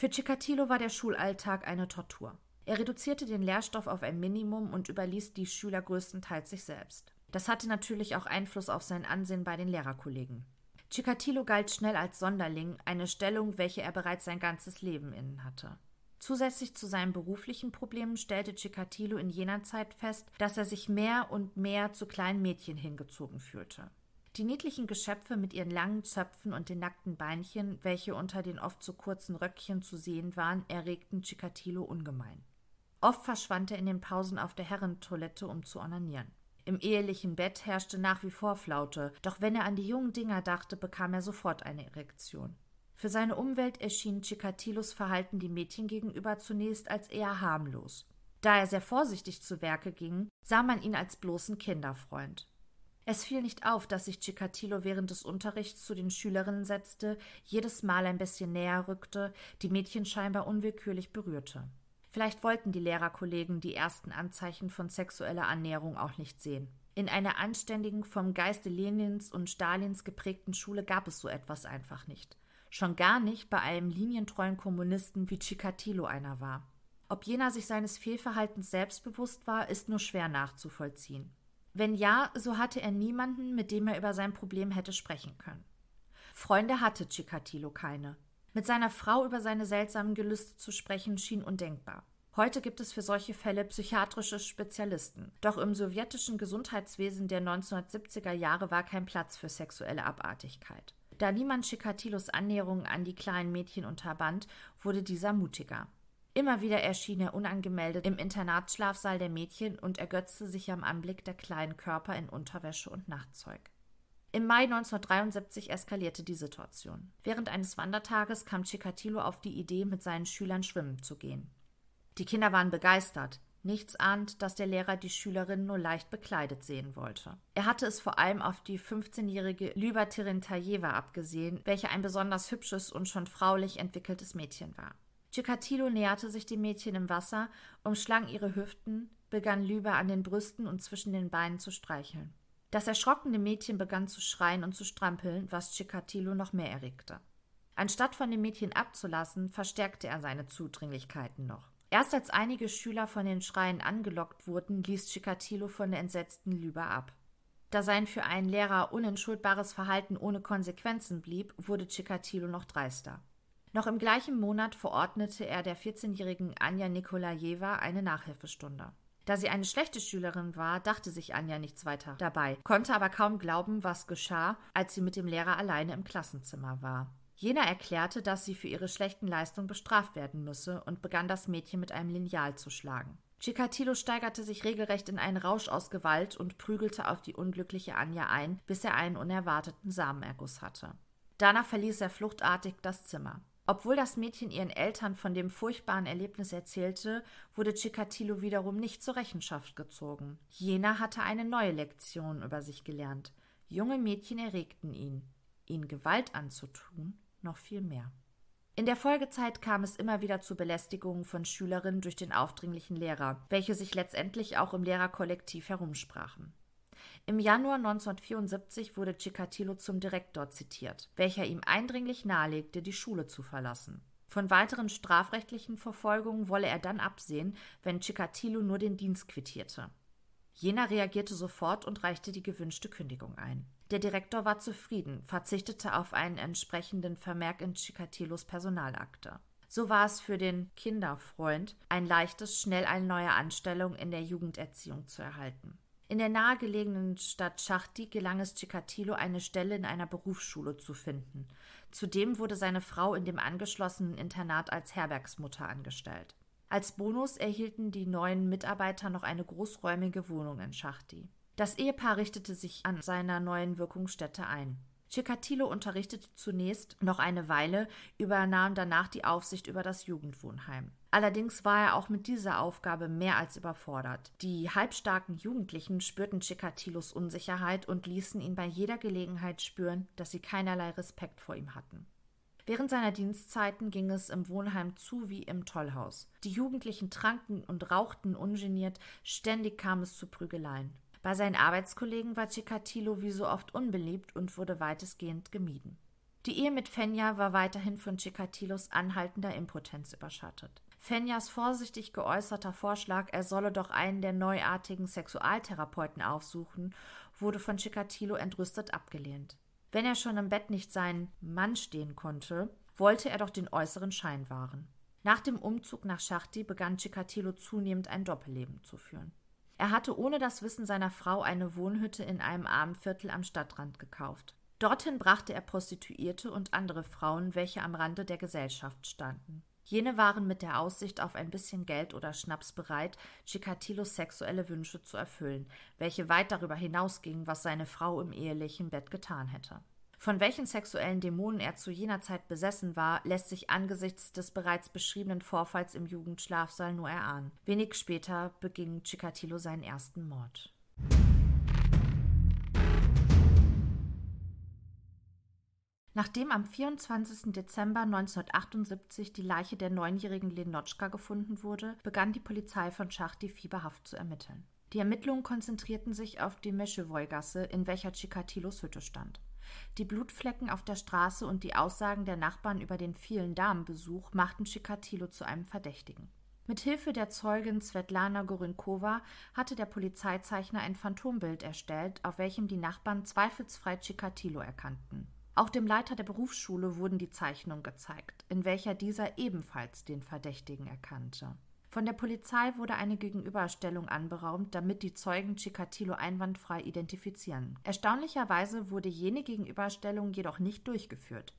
Für Chikatilo war der Schulalltag eine Tortur. Er reduzierte den Lehrstoff auf ein Minimum und überließ die Schüler größtenteils sich selbst. Das hatte natürlich auch Einfluss auf sein Ansehen bei den Lehrerkollegen. Chikatilo galt schnell als Sonderling, eine Stellung, welche er bereits sein ganzes Leben innen hatte. Zusätzlich zu seinen beruflichen Problemen stellte Chikatilo in jener Zeit fest, dass er sich mehr und mehr zu kleinen Mädchen hingezogen fühlte. Die niedlichen Geschöpfe mit ihren langen Zöpfen und den nackten Beinchen, welche unter den oft zu kurzen Röckchen zu sehen waren, erregten Chikatilo ungemein. Oft verschwand er in den Pausen auf der Herrentoilette, um zu onanieren. Im ehelichen Bett herrschte nach wie vor Flaute, doch wenn er an die jungen Dinger dachte, bekam er sofort eine Erektion. Für seine Umwelt erschien Chikatilos Verhalten die Mädchen gegenüber zunächst als eher harmlos. Da er sehr vorsichtig zu Werke ging, sah man ihn als bloßen Kinderfreund. Es fiel nicht auf, dass sich Chikatilo während des Unterrichts zu den Schülerinnen setzte, jedes Mal ein bisschen näher rückte, die Mädchen scheinbar unwillkürlich berührte. Vielleicht wollten die Lehrerkollegen die ersten Anzeichen von sexueller Annäherung auch nicht sehen. In einer anständigen, vom Geiste Lenins und Stalins geprägten Schule gab es so etwas einfach nicht. Schon gar nicht bei einem linientreuen Kommunisten wie Chikatilo einer war. Ob jener sich seines Fehlverhaltens selbstbewusst war, ist nur schwer nachzuvollziehen. Wenn ja, so hatte er niemanden, mit dem er über sein Problem hätte sprechen können. Freunde hatte Chikatilo keine. Mit seiner Frau über seine seltsamen Gelüste zu sprechen, schien undenkbar. Heute gibt es für solche Fälle psychiatrische Spezialisten. Doch im sowjetischen Gesundheitswesen der 1970er Jahre war kein Platz für sexuelle Abartigkeit. Da niemand Chikatilos Annäherungen an die kleinen Mädchen unterband, wurde dieser mutiger. Immer wieder erschien er unangemeldet im Internatsschlafsaal der Mädchen und ergötzte sich am Anblick der kleinen Körper in Unterwäsche und Nachtzeug. Im Mai 1973 eskalierte die Situation. Während eines Wandertages kam Chikatilo auf die Idee, mit seinen Schülern schwimmen zu gehen. Die Kinder waren begeistert. Nichts ahnt, dass der Lehrer die Schülerin nur leicht bekleidet sehen wollte. Er hatte es vor allem auf die 15-jährige Lyba Terentajeva abgesehen, welche ein besonders hübsches und schon fraulich entwickeltes Mädchen war. Chikatilo näherte sich dem Mädchen im Wasser, umschlang ihre Hüften, begann Lyba an den Brüsten und zwischen den Beinen zu streicheln. Das erschrockene Mädchen begann zu schreien und zu strampeln, was Chikatilo noch mehr erregte. Anstatt von dem Mädchen abzulassen, verstärkte er seine Zudringlichkeiten noch. Erst als einige Schüler von den Schreien angelockt wurden, ließ Chikatilo von der entsetzten Lübe ab. Da sein für einen Lehrer unentschuldbares Verhalten ohne Konsequenzen blieb, wurde Chikatilo noch dreister. Noch im gleichen Monat verordnete er der 14-jährigen Anja Nikolajeva eine Nachhilfestunde. Da sie eine schlechte Schülerin war, dachte sich Anja nichts weiter dabei, konnte aber kaum glauben, was geschah, als sie mit dem Lehrer alleine im Klassenzimmer war. Jener erklärte, dass sie für ihre schlechten Leistungen bestraft werden müsse und begann das Mädchen mit einem Lineal zu schlagen. Chikatilo steigerte sich regelrecht in einen Rausch aus Gewalt und prügelte auf die unglückliche Anja ein, bis er einen unerwarteten Samenerguss hatte. Danach verließ er fluchtartig das Zimmer. Obwohl das Mädchen ihren Eltern von dem furchtbaren Erlebnis erzählte, wurde Chikatilo wiederum nicht zur Rechenschaft gezogen. Jener hatte eine neue Lektion über sich gelernt. Junge Mädchen erregten ihn. Ihnen Gewalt anzutun, noch viel mehr. In der Folgezeit kam es immer wieder zu Belästigungen von Schülerinnen durch den aufdringlichen Lehrer, welche sich letztendlich auch im Lehrerkollektiv herumsprachen. Im Januar 1974 wurde Chikatilo zum Direktor zitiert, welcher ihm eindringlich nahelegte, die Schule zu verlassen. Von weiteren strafrechtlichen Verfolgungen wolle er dann absehen, wenn Chikatilo nur den Dienst quittierte. Jener reagierte sofort und reichte die gewünschte Kündigung ein. Der Direktor war zufrieden, verzichtete auf einen entsprechenden Vermerk in Chikatilos Personalakte. So war es für den Kinderfreund ein leichtes, schnell eine neue Anstellung in der Jugenderziehung zu erhalten. In der nahegelegenen Stadt Schachti gelang es Chikatilo, eine Stelle in einer Berufsschule zu finden. Zudem wurde seine Frau in dem angeschlossenen Internat als Herbergsmutter angestellt. Als Bonus erhielten die neuen Mitarbeiter noch eine großräumige Wohnung in Schachti. Das Ehepaar richtete sich an seiner neuen Wirkungsstätte ein. Chikatilo unterrichtete zunächst noch eine Weile, übernahm danach die Aufsicht über das Jugendwohnheim. Allerdings war er auch mit dieser Aufgabe mehr als überfordert. Die halbstarken Jugendlichen spürten Chikatilos Unsicherheit und ließen ihn bei jeder Gelegenheit spüren, dass sie keinerlei Respekt vor ihm hatten. Während seiner Dienstzeiten ging es im Wohnheim zu wie im Tollhaus. Die Jugendlichen tranken und rauchten ungeniert, ständig kam es zu Prügeleien. Bei seinen Arbeitskollegen war Chikatilo wie so oft unbeliebt und wurde weitestgehend gemieden. Die Ehe mit Fenja war weiterhin von Chikatilos anhaltender Impotenz überschattet. Fenjas vorsichtig geäußerter Vorschlag, er solle doch einen der neuartigen Sexualtherapeuten aufsuchen, wurde von Chikatilo entrüstet abgelehnt. Wenn er schon im Bett nicht seinen Mann stehen konnte, wollte er doch den äußeren Schein wahren. Nach dem Umzug nach Schachti begann Chikatilo zunehmend ein Doppelleben zu führen. Er hatte ohne das Wissen seiner Frau eine Wohnhütte in einem armen Viertel am Stadtrand gekauft. Dorthin brachte er Prostituierte und andere Frauen, welche am Rande der Gesellschaft standen. Jene waren mit der Aussicht auf ein bisschen Geld oder Schnaps bereit, Chikatilos sexuelle Wünsche zu erfüllen, welche weit darüber hinausgingen, was seine Frau im ehelichen Bett getan hätte. Von welchen sexuellen Dämonen er zu jener Zeit besessen war, lässt sich angesichts des bereits beschriebenen Vorfalls im Jugendschlafsaal nur erahnen. Wenig später beging Chikatilo seinen ersten Mord. Nachdem am 24. Dezember 1978 die Leiche der neunjährigen Lenotschka gefunden wurde, begann die Polizei von Schachti fieberhaft zu ermitteln. Die Ermittlungen konzentrierten sich auf die Meschewoy-Gasse, in welcher Chikatilos Hütte stand. Die Blutflecken auf der Straße und die Aussagen der Nachbarn über den vielen Damenbesuch machten Chikatilo zu einem Verdächtigen. Mit Hilfe der Zeugin Svetlana Gorinkova hatte der Polizeizeichner ein Phantombild erstellt, auf welchem die Nachbarn zweifelsfrei Chikatilo erkannten. Auch dem Leiter der Berufsschule wurden die Zeichnungen gezeigt, in welcher dieser ebenfalls den Verdächtigen erkannte. Von der Polizei wurde eine Gegenüberstellung anberaumt, damit die Zeugen Chikatilo einwandfrei identifizieren. Erstaunlicherweise wurde jene Gegenüberstellung jedoch nicht durchgeführt.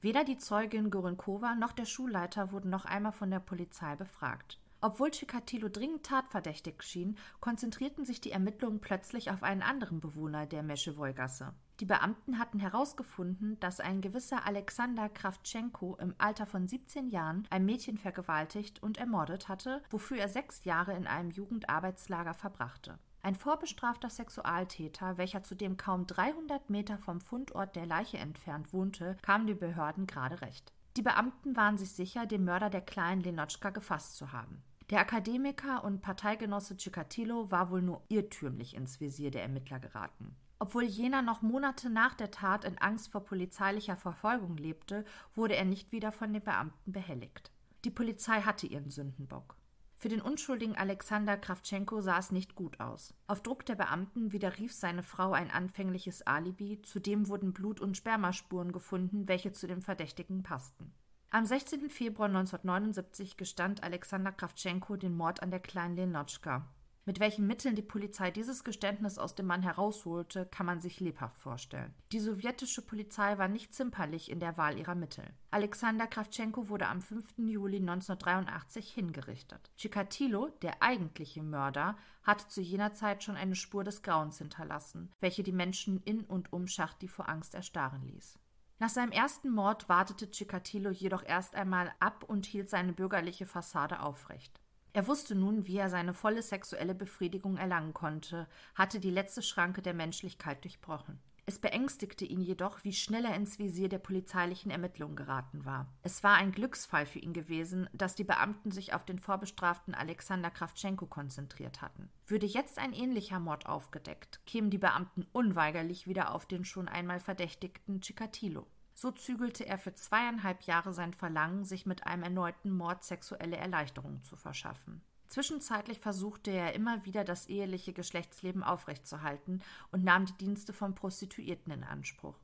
Weder die Zeugin Gorinkova noch der Schulleiter wurden noch einmal von der Polizei befragt. Obwohl Chikatilo dringend tatverdächtig schien, konzentrierten sich die Ermittlungen plötzlich auf einen anderen Bewohner der Meschewoy-Gasse. Die Beamten hatten herausgefunden, dass ein gewisser Alexander Krawtschenko im Alter von 17 Jahren ein Mädchen vergewaltigt und ermordet hatte, wofür er sechs Jahre in einem Jugendarbeitslager verbrachte. Ein vorbestrafter Sexualtäter, welcher zudem kaum 300 Meter vom Fundort der Leiche entfernt wohnte, kam den Behörden gerade recht. Die Beamten waren sich sicher, den Mörder der kleinen Lenotschka gefasst zu haben. Der Akademiker und Parteigenosse Chikatilo war wohl nur irrtümlich ins Visier der Ermittler geraten. Obwohl jener noch Monate nach der Tat in Angst vor polizeilicher Verfolgung lebte, wurde er nicht wieder von den Beamten behelligt. Die Polizei hatte ihren Sündenbock. Für den unschuldigen Alexander Krawtschenko sah es nicht gut aus. Auf Druck der Beamten widerrief seine Frau ein anfängliches Alibi, zudem wurden Blut- und Spermaspuren gefunden, welche zu dem Verdächtigen passten. Am 16. Februar 1979 gestand Alexander Krawtschenko den Mord an der kleinen Lenotschka. Mit welchen Mitteln die Polizei dieses Geständnis aus dem Mann herausholte, kann man sich lebhaft vorstellen. Die sowjetische Polizei war nicht zimperlich in der Wahl ihrer Mittel. Alexander Krawtschenko wurde am 5. Juli 1983 hingerichtet. Chikatilo, der eigentliche Mörder, hatte zu jener Zeit schon eine Spur des Grauens hinterlassen, welche die Menschen in und um Schachti vor Angst erstarren ließ. Nach seinem ersten Mord wartete Chikatilo jedoch erst einmal ab und hielt seine bürgerliche Fassade aufrecht. Er wusste nun, wie er seine volle sexuelle Befriedigung erlangen konnte, hatte die letzte Schranke der Menschlichkeit durchbrochen. Es beängstigte ihn jedoch, wie schnell er ins Visier der polizeilichen Ermittlungen geraten war. Es war ein Glücksfall für ihn gewesen, dass die Beamten sich auf den vorbestraften Alexander Krawtschenko konzentriert hatten. Würde jetzt ein ähnlicher Mord aufgedeckt, kämen die Beamten unweigerlich wieder auf den schon einmal verdächtigten Chikatilo. So zügelte er für zweieinhalb Jahre sein Verlangen, sich mit einem erneuten Mord sexuelle Erleichterung zu verschaffen. Zwischenzeitlich versuchte er immer wieder, das eheliche Geschlechtsleben aufrechtzuerhalten und nahm die Dienste von Prostituierten in Anspruch.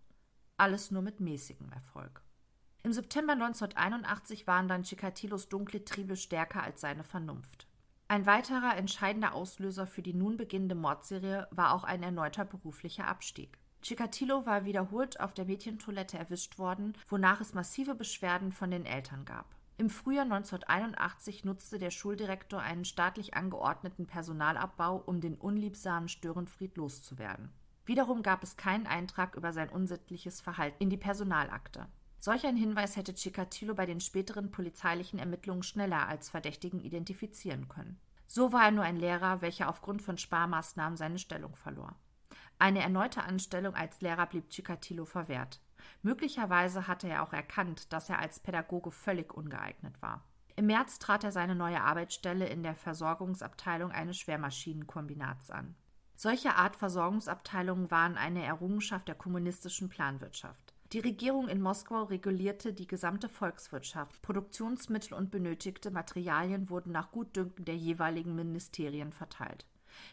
Alles nur mit mäßigem Erfolg. Im September 1981 waren dann Chikatilos dunkle Triebe stärker als seine Vernunft. Ein weiterer entscheidender Auslöser für die nun beginnende Mordserie war auch ein erneuter beruflicher Abstieg. Chikatilo war wiederholt auf der Mädchentoilette erwischt worden, wonach es massive Beschwerden von den Eltern gab. Im Frühjahr 1981 nutzte der Schuldirektor einen staatlich angeordneten Personalabbau, um den unliebsamen Störenfried loszuwerden. Wiederum gab es keinen Eintrag über sein unsittliches Verhalten in die Personalakte. Solch ein Hinweis hätte Chikatilo bei den späteren polizeilichen Ermittlungen schneller als Verdächtigen identifizieren können. So war er nur ein Lehrer, welcher aufgrund von Sparmaßnahmen seine Stellung verlor. Eine erneute Anstellung als Lehrer blieb Chikatilo verwehrt. Möglicherweise hatte er auch erkannt, dass er als Pädagoge völlig ungeeignet war. Im März trat er seine neue Arbeitsstelle in der Versorgungsabteilung eines Schwermaschinenkombinats an. Solche Art Versorgungsabteilungen waren eine Errungenschaft der kommunistischen Planwirtschaft. Die Regierung in Moskau regulierte die gesamte Volkswirtschaft. Produktionsmittel und benötigte Materialien wurden nach Gutdünken der jeweiligen Ministerien verteilt.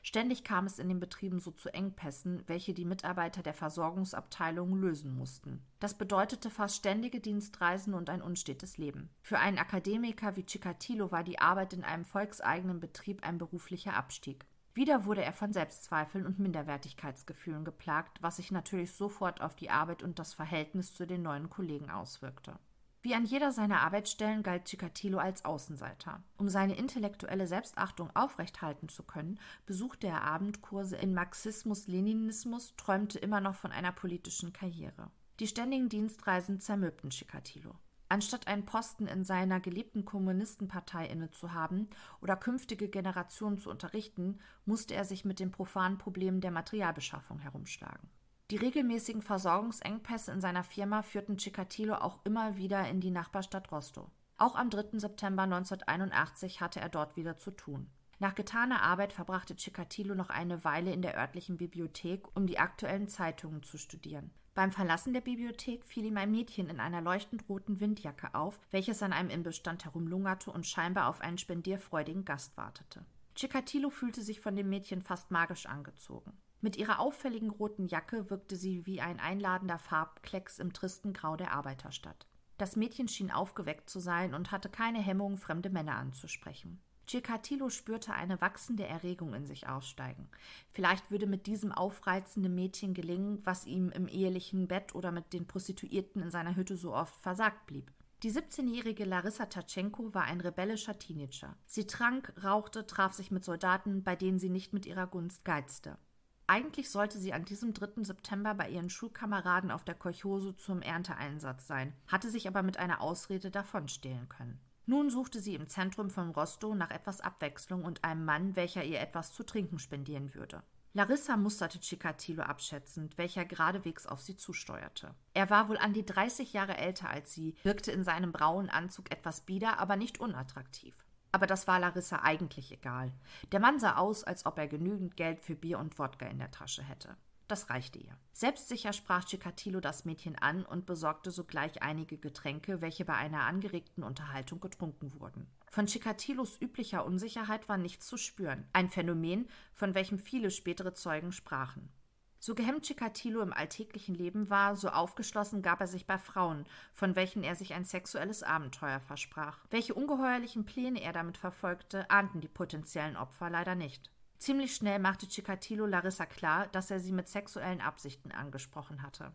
Ständig kam es in den Betrieben so zu Engpässen, welche die Mitarbeiter der Versorgungsabteilungen lösen mussten. Das bedeutete fast ständige Dienstreisen und ein unstetes Leben. Für einen Akademiker wie Chikatilo war die Arbeit in einem volkseigenen Betrieb ein beruflicher Abstieg. Wieder wurde er von Selbstzweifeln und Minderwertigkeitsgefühlen geplagt, was sich natürlich sofort auf die Arbeit und das Verhältnis zu den neuen Kollegen auswirkte. Wie an jeder seiner Arbeitsstellen galt Chikatilo als Außenseiter. Um seine intellektuelle Selbstachtung aufrechthalten zu können, besuchte er Abendkurse in Marxismus-Leninismus, träumte immer noch von einer politischen Karriere. Die ständigen Dienstreisen zermürbten Chikatilo. Anstatt einen Posten in seiner geliebten Kommunistenpartei innezuhaben oder künftige Generationen zu unterrichten, musste er sich mit den profanen Problemen der Materialbeschaffung herumschlagen. Die regelmäßigen Versorgungsengpässe in seiner Firma führten Chikatilo auch immer wieder in die Nachbarstadt Rostow. Auch am 3. September 1981 hatte er dort wieder zu tun. Nach getaner Arbeit verbrachte Chikatilo noch eine Weile in der örtlichen Bibliothek, um die aktuellen Zeitungen zu studieren. Beim Verlassen der Bibliothek fiel ihm ein Mädchen in einer leuchtend roten Windjacke auf, welches an einem Imbissstand herumlungerte und scheinbar auf einen spendierfreudigen Gast wartete. Chikatilo fühlte sich von dem Mädchen fast magisch angezogen. Mit ihrer auffälligen roten Jacke wirkte sie wie ein einladender Farbklecks im tristen Grau der Arbeiterstadt. Das Mädchen schien aufgeweckt zu sein und hatte keine Hemmung, fremde Männer anzusprechen. Chikatilo spürte eine wachsende Erregung in sich aussteigen. Vielleicht würde mit diesem aufreizenden Mädchen gelingen, was ihm im ehelichen Bett oder mit den Prostituierten in seiner Hütte so oft versagt blieb. Die 17-jährige Larissa Tatschenko war ein rebellischer Teenager. Sie trank, rauchte, traf sich mit Soldaten, bei denen sie nicht mit ihrer Gunst geizte. Eigentlich sollte sie an diesem 3. September bei ihren Schulkameraden auf der Kolchose zum Ernteeinsatz sein, hatte sich aber mit einer Ausrede davonstehlen können. Nun suchte sie im Zentrum von Rostow nach etwas Abwechslung und einem Mann, welcher ihr etwas zu trinken spendieren würde. Larissa musterte Chikatilo abschätzend, welcher geradewegs auf sie zusteuerte. Er war wohl an die 30 Jahre älter als sie, wirkte in seinem braunen Anzug etwas bieder, aber nicht unattraktiv. Aber das war Larissa eigentlich egal. Der Mann sah aus, als ob er genügend Geld für Bier und Wodka in der Tasche hätte. Das reichte ihr. Selbstsicher sprach Chikatilo das Mädchen an und besorgte sogleich einige Getränke, welche bei einer angeregten Unterhaltung getrunken wurden. Von Chikatilos üblicher Unsicherheit war nichts zu spüren, ein Phänomen, von welchem viele spätere Zeugen sprachen. So gehemmt Chikatilo im alltäglichen Leben war, so aufgeschlossen gab er sich bei Frauen, von welchen er sich ein sexuelles Abenteuer versprach. Welche ungeheuerlichen Pläne er damit verfolgte, ahnten die potenziellen Opfer leider nicht. Ziemlich schnell machte Chikatilo Larissa klar, dass er sie mit sexuellen Absichten angesprochen hatte.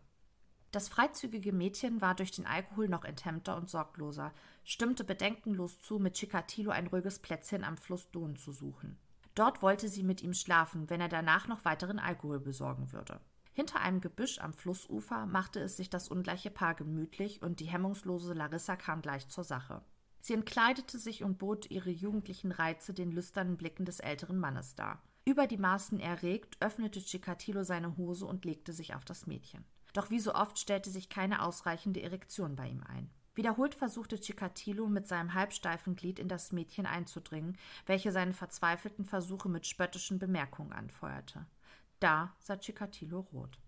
Das freizügige Mädchen war durch den Alkohol noch enthemmter und sorgloser, stimmte bedenkenlos zu, mit Chikatilo ein ruhiges Plätzchen am Fluss Don zu suchen. Dort wollte sie mit ihm schlafen, wenn er danach noch weiteren Alkohol besorgen würde. Hinter einem Gebüsch am Flussufer machte es sich das ungleiche Paar gemütlich und die hemmungslose Larissa kam gleich zur Sache. Sie entkleidete sich und bot ihre jugendlichen Reize den lüsternen Blicken des älteren Mannes dar. Über die Maßen erregt, öffnete Chikatilo seine Hose und legte sich auf das Mädchen. Doch wie so oft stellte sich keine ausreichende Erektion bei ihm ein. Wiederholt versuchte Chikatilo mit seinem halbsteifen Glied in das Mädchen einzudringen, welche seine verzweifelten Versuche mit spöttischen Bemerkungen anfeuerte. Da sah Chikatilo rot.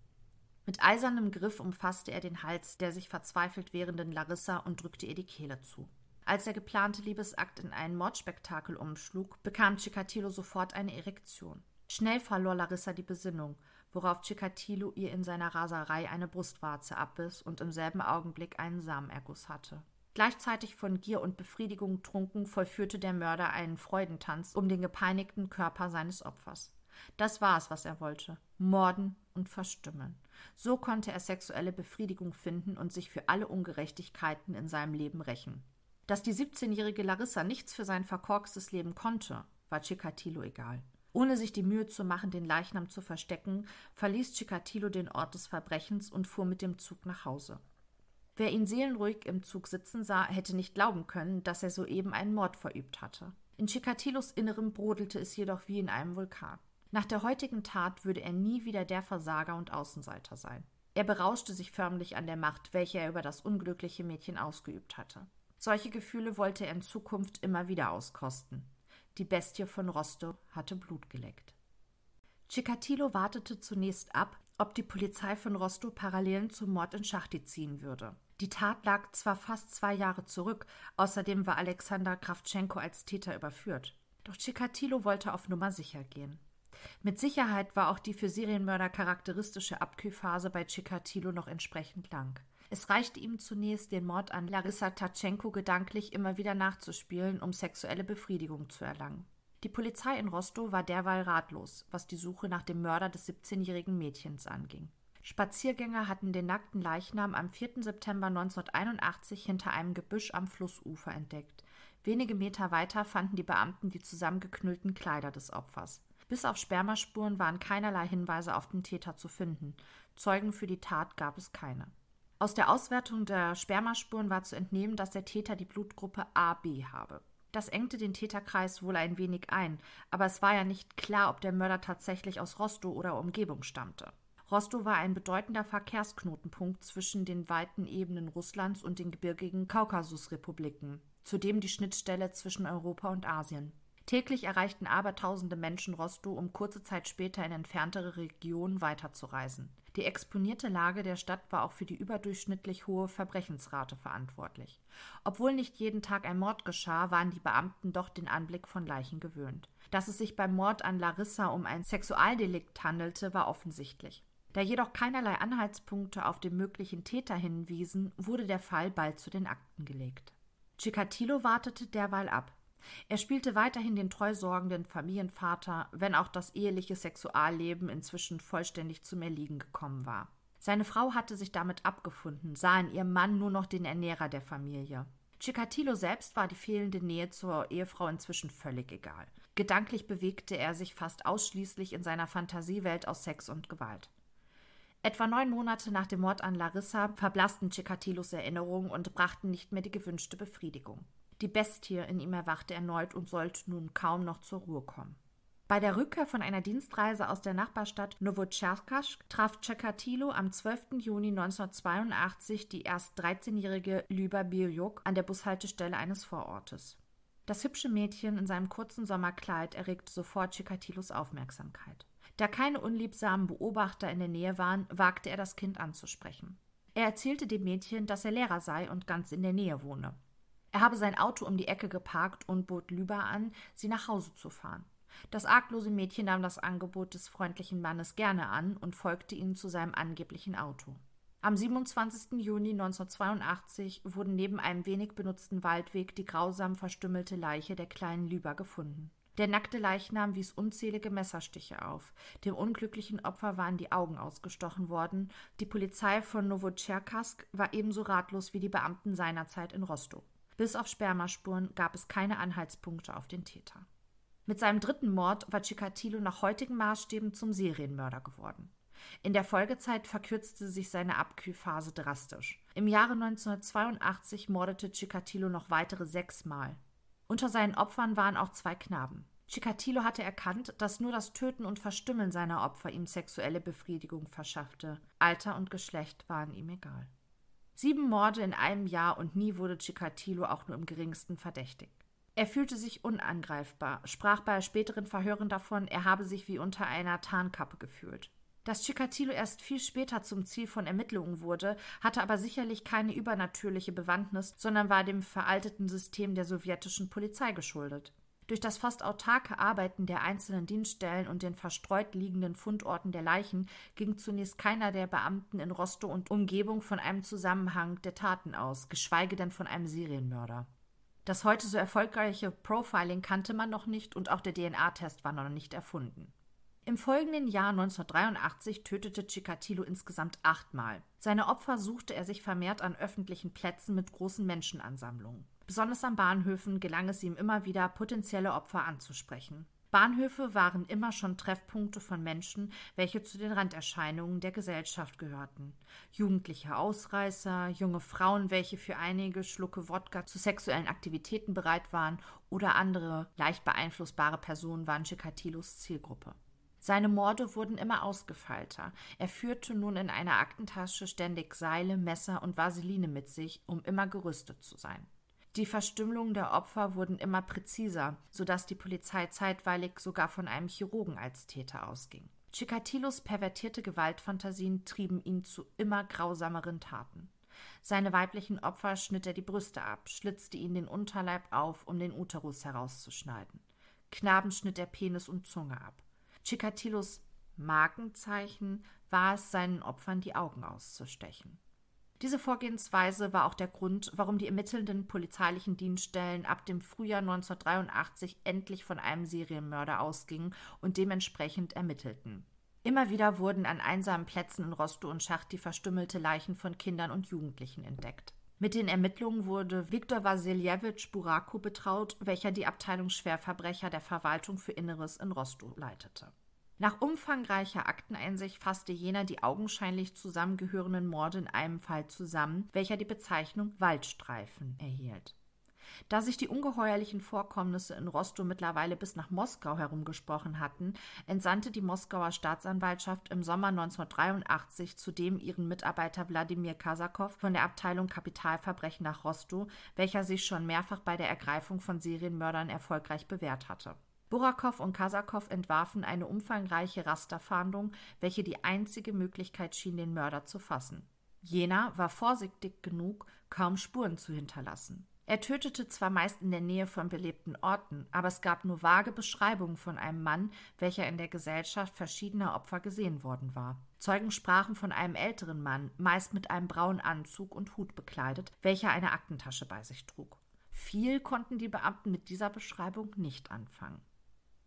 Mit eisernem Griff umfasste er den Hals der sich verzweifelt wehrenden Larissa und drückte ihr die Kehle zu. Als der geplante Liebesakt in ein Mordspektakel umschlug, bekam Chikatilo sofort eine Erektion. Schnell verlor Larissa die Besinnung, worauf Chikatilo ihr in seiner Raserei eine Brustwarze abbiss und im selben Augenblick einen Samenerguss hatte. Gleichzeitig von Gier und Befriedigung trunken, vollführte der Mörder einen Freudentanz um den gepeinigten Körper seines Opfers. Das war es, was er wollte. Morden und verstümmeln. So konnte er sexuelle Befriedigung finden und sich für alle Ungerechtigkeiten in seinem Leben rächen. Dass die 17-jährige Larissa nichts für sein verkorkstes Leben konnte, war Chikatilo egal. Ohne sich die Mühe zu machen, den Leichnam zu verstecken, verließ Chikatilo den Ort des Verbrechens und fuhr mit dem Zug nach Hause. Wer ihn seelenruhig im Zug sitzen sah, hätte nicht glauben können, dass er soeben einen Mord verübt hatte. In Chikatilos Innerem brodelte es jedoch wie in einem Vulkan. Nach der heutigen Tat würde er nie wieder der Versager und Außenseiter sein. Er berauschte sich förmlich an der Macht, welche er über das unglückliche Mädchen ausgeübt hatte. Solche Gefühle wollte er in Zukunft immer wieder auskosten. Die Bestie von Rostow hatte Blut geleckt. Chikatilo wartete zunächst ab, ob die Polizei von Rostow Parallelen zum Mord in Schachti ziehen würde. Die Tat lag zwar fast zwei Jahre zurück, außerdem war Alexander Kravtschenko als Täter überführt. Doch Chikatilo wollte auf Nummer sicher gehen. Mit Sicherheit war auch die für Serienmörder charakteristische Abkühlphase bei Chikatilo noch entsprechend lang. Es reichte ihm zunächst, den Mord an Larissa Tatschenko gedanklich immer wieder nachzuspielen, um sexuelle Befriedigung zu erlangen. Die Polizei in Rostow war derweil ratlos, was die Suche nach dem Mörder des 17-jährigen Mädchens anging. Spaziergänger hatten den nackten Leichnam am 4. September 1981 hinter einem Gebüsch am Flussufer entdeckt. Wenige Meter weiter fanden die Beamten die zusammengeknüllten Kleider des Opfers. Bis auf Spermaspuren waren keinerlei Hinweise auf den Täter zu finden. Zeugen für die Tat gab es keine. Aus der Auswertung der Spermaspuren war zu entnehmen, dass der Täter die Blutgruppe AB habe. Das engte den Täterkreis wohl ein wenig ein, aber es war ja nicht klar, ob der Mörder tatsächlich aus Rostow oder Umgebung stammte. Rostow war ein bedeutender Verkehrsknotenpunkt zwischen den weiten Ebenen Russlands und den gebirgigen Kaukasusrepubliken, zudem die Schnittstelle zwischen Europa und Asien. Täglich erreichten abertausende Menschen Rostow, um kurze Zeit später in entferntere Regionen weiterzureisen. Die exponierte Lage der Stadt war auch für die überdurchschnittlich hohe Verbrechensrate verantwortlich. Obwohl nicht jeden Tag ein Mord geschah, waren die Beamten doch den Anblick von Leichen gewöhnt. Dass es sich beim Mord an Larissa um ein Sexualdelikt handelte, war offensichtlich. Da jedoch keinerlei Anhaltspunkte auf den möglichen Täter hinwiesen, wurde der Fall bald zu den Akten gelegt. Chikatilo wartete derweil ab. Er spielte weiterhin den treu sorgenden Familienvater, wenn auch das eheliche Sexualleben inzwischen vollständig zum Erliegen gekommen war. Seine Frau hatte sich damit abgefunden, sah in ihrem Mann nur noch den Ernährer der Familie. Chikatilo selbst war die fehlende Nähe zur Ehefrau inzwischen völlig egal. Gedanklich bewegte er sich fast ausschließlich in seiner Fantasiewelt aus Sex und Gewalt. Etwa neun Monate nach dem Mord an Larissa verblassten Chikatilos Erinnerungen und brachten nicht mehr die gewünschte Befriedigung. Die Bestie in ihm erwachte erneut und sollte nun kaum noch zur Ruhe kommen. Bei der Rückkehr von einer Dienstreise aus der Nachbarstadt Novocherkask traf Chikatilo am 12. Juni 1982 die erst 13-jährige Lyba Birjuk an der Bushaltestelle eines Vorortes. Das hübsche Mädchen in seinem kurzen Sommerkleid erregte sofort Chikatilos Aufmerksamkeit. Da keine unliebsamen Beobachter in der Nähe waren, wagte er das Kind anzusprechen. Er erzählte dem Mädchen, dass er Lehrer sei und ganz in der Nähe wohne. Er habe sein Auto um die Ecke geparkt und bot Lyba an, sie nach Hause zu fahren. Das arglose Mädchen nahm das Angebot des freundlichen Mannes gerne an und folgte ihm zu seinem angeblichen Auto. Am 27. Juni 1982 wurde neben einem wenig benutzten Waldweg die grausam verstümmelte Leiche der kleinen Lüber gefunden. Der nackte Leichnam wies unzählige Messerstiche auf. Dem unglücklichen Opfer waren die Augen ausgestochen worden. Die Polizei von Novocherkask war ebenso ratlos wie die Beamten seinerzeit in Rostow. Bis auf Spermaspuren gab es keine Anhaltspunkte auf den Täter. Mit seinem dritten Mord war Chikatilo nach heutigen Maßstäben zum Serienmörder geworden. In der Folgezeit verkürzte sich seine Abkühlphase drastisch. Im Jahre 1982 mordete Chikatilo noch weitere sechsmal. Unter seinen Opfern waren auch zwei Knaben. Chikatilo hatte erkannt, dass nur das Töten und Verstümmeln seiner Opfer ihm sexuelle Befriedigung verschaffte. Alter und Geschlecht waren ihm egal. Sieben Morde in einem Jahr und nie wurde Chikatilo auch nur im geringsten verdächtigt. Er fühlte sich unangreifbar, sprach bei späteren Verhören davon, er habe sich wie unter einer Tarnkappe gefühlt. Dass Chikatilo erst viel später zum Ziel von Ermittlungen wurde, hatte aber sicherlich keine übernatürliche Bewandtnis, sondern war dem veralteten System der sowjetischen Polizei geschuldet. Durch das fast autarke Arbeiten der einzelnen Dienststellen und den verstreut liegenden Fundorten der Leichen ging zunächst keiner der Beamten in Rostow und Umgebung von einem Zusammenhang der Taten aus, geschweige denn von einem Serienmörder. Das heute so erfolgreiche Profiling kannte man noch nicht und auch der DNA-Test war noch nicht erfunden. Im folgenden Jahr 1983 tötete Chikatilo insgesamt achtmal. Seine Opfer suchte er sich vermehrt an öffentlichen Plätzen mit großen Menschenansammlungen. Besonders an Bahnhöfen gelang es ihm immer wieder, potenzielle Opfer anzusprechen. Bahnhöfe waren immer schon Treffpunkte von Menschen, welche zu den Randerscheinungen der Gesellschaft gehörten. Jugendliche Ausreißer, junge Frauen, welche für einige Schlucke Wodka zu sexuellen Aktivitäten bereit waren, oder andere leicht beeinflussbare Personen waren Chikatilos Zielgruppe. Seine Morde wurden immer ausgefeilter. Er führte nun in einer Aktentasche ständig Seile, Messer und Vaseline mit sich, um immer gerüstet zu sein. Die Verstümmelungen der Opfer wurden immer präziser, sodass die Polizei zeitweilig sogar von einem Chirurgen als Täter ausging. Chikatilos pervertierte Gewaltfantasien trieben ihn zu immer grausameren Taten. Seine weiblichen Opfer schnitt er die Brüste ab, schlitzte ihnen den Unterleib auf, um den Uterus herauszuschneiden. Knaben schnitt er Penis und Zunge ab. Chikatilos Markenzeichen war es, seinen Opfern die Augen auszustechen. Diese Vorgehensweise war auch der Grund, warum die ermittelnden polizeilichen Dienststellen ab dem Frühjahr 1983 endlich von einem Serienmörder ausgingen und dementsprechend ermittelten. Immer wieder wurden an einsamen Plätzen in Rostow und Schacht die verstümmelte Leichen von Kindern und Jugendlichen entdeckt. Mit den Ermittlungen wurde Viktor Wassiljewitsch Burako betraut, welcher die Abteilung Schwerverbrecher der Verwaltung für Inneres in Rostow leitete. Nach umfangreicher Akteneinsicht fasste jener die augenscheinlich zusammengehörenden Morde in einem Fall zusammen, welcher die Bezeichnung Waldstreifen erhielt. Da sich die ungeheuerlichen Vorkommnisse in Rostow mittlerweile bis nach Moskau herumgesprochen hatten, entsandte die Moskauer Staatsanwaltschaft im Sommer 1983 zudem ihren Mitarbeiter Wladimir Kasakow von der Abteilung Kapitalverbrechen nach Rostow, welcher sich schon mehrfach bei der Ergreifung von Serienmördern erfolgreich bewährt hatte. Burakow und Kasakow entwarfen eine umfangreiche Rasterfahndung, welche die einzige Möglichkeit schien, den Mörder zu fassen. Jener war vorsichtig genug, kaum Spuren zu hinterlassen. Er tötete zwar meist in der Nähe von belebten Orten, aber es gab nur vage Beschreibungen von einem Mann, welcher in der Gesellschaft verschiedener Opfer gesehen worden war. Zeugen sprachen von einem älteren Mann, meist mit einem braunen Anzug und Hut bekleidet, welcher eine Aktentasche bei sich trug. Viel konnten die Beamten mit dieser Beschreibung nicht anfangen.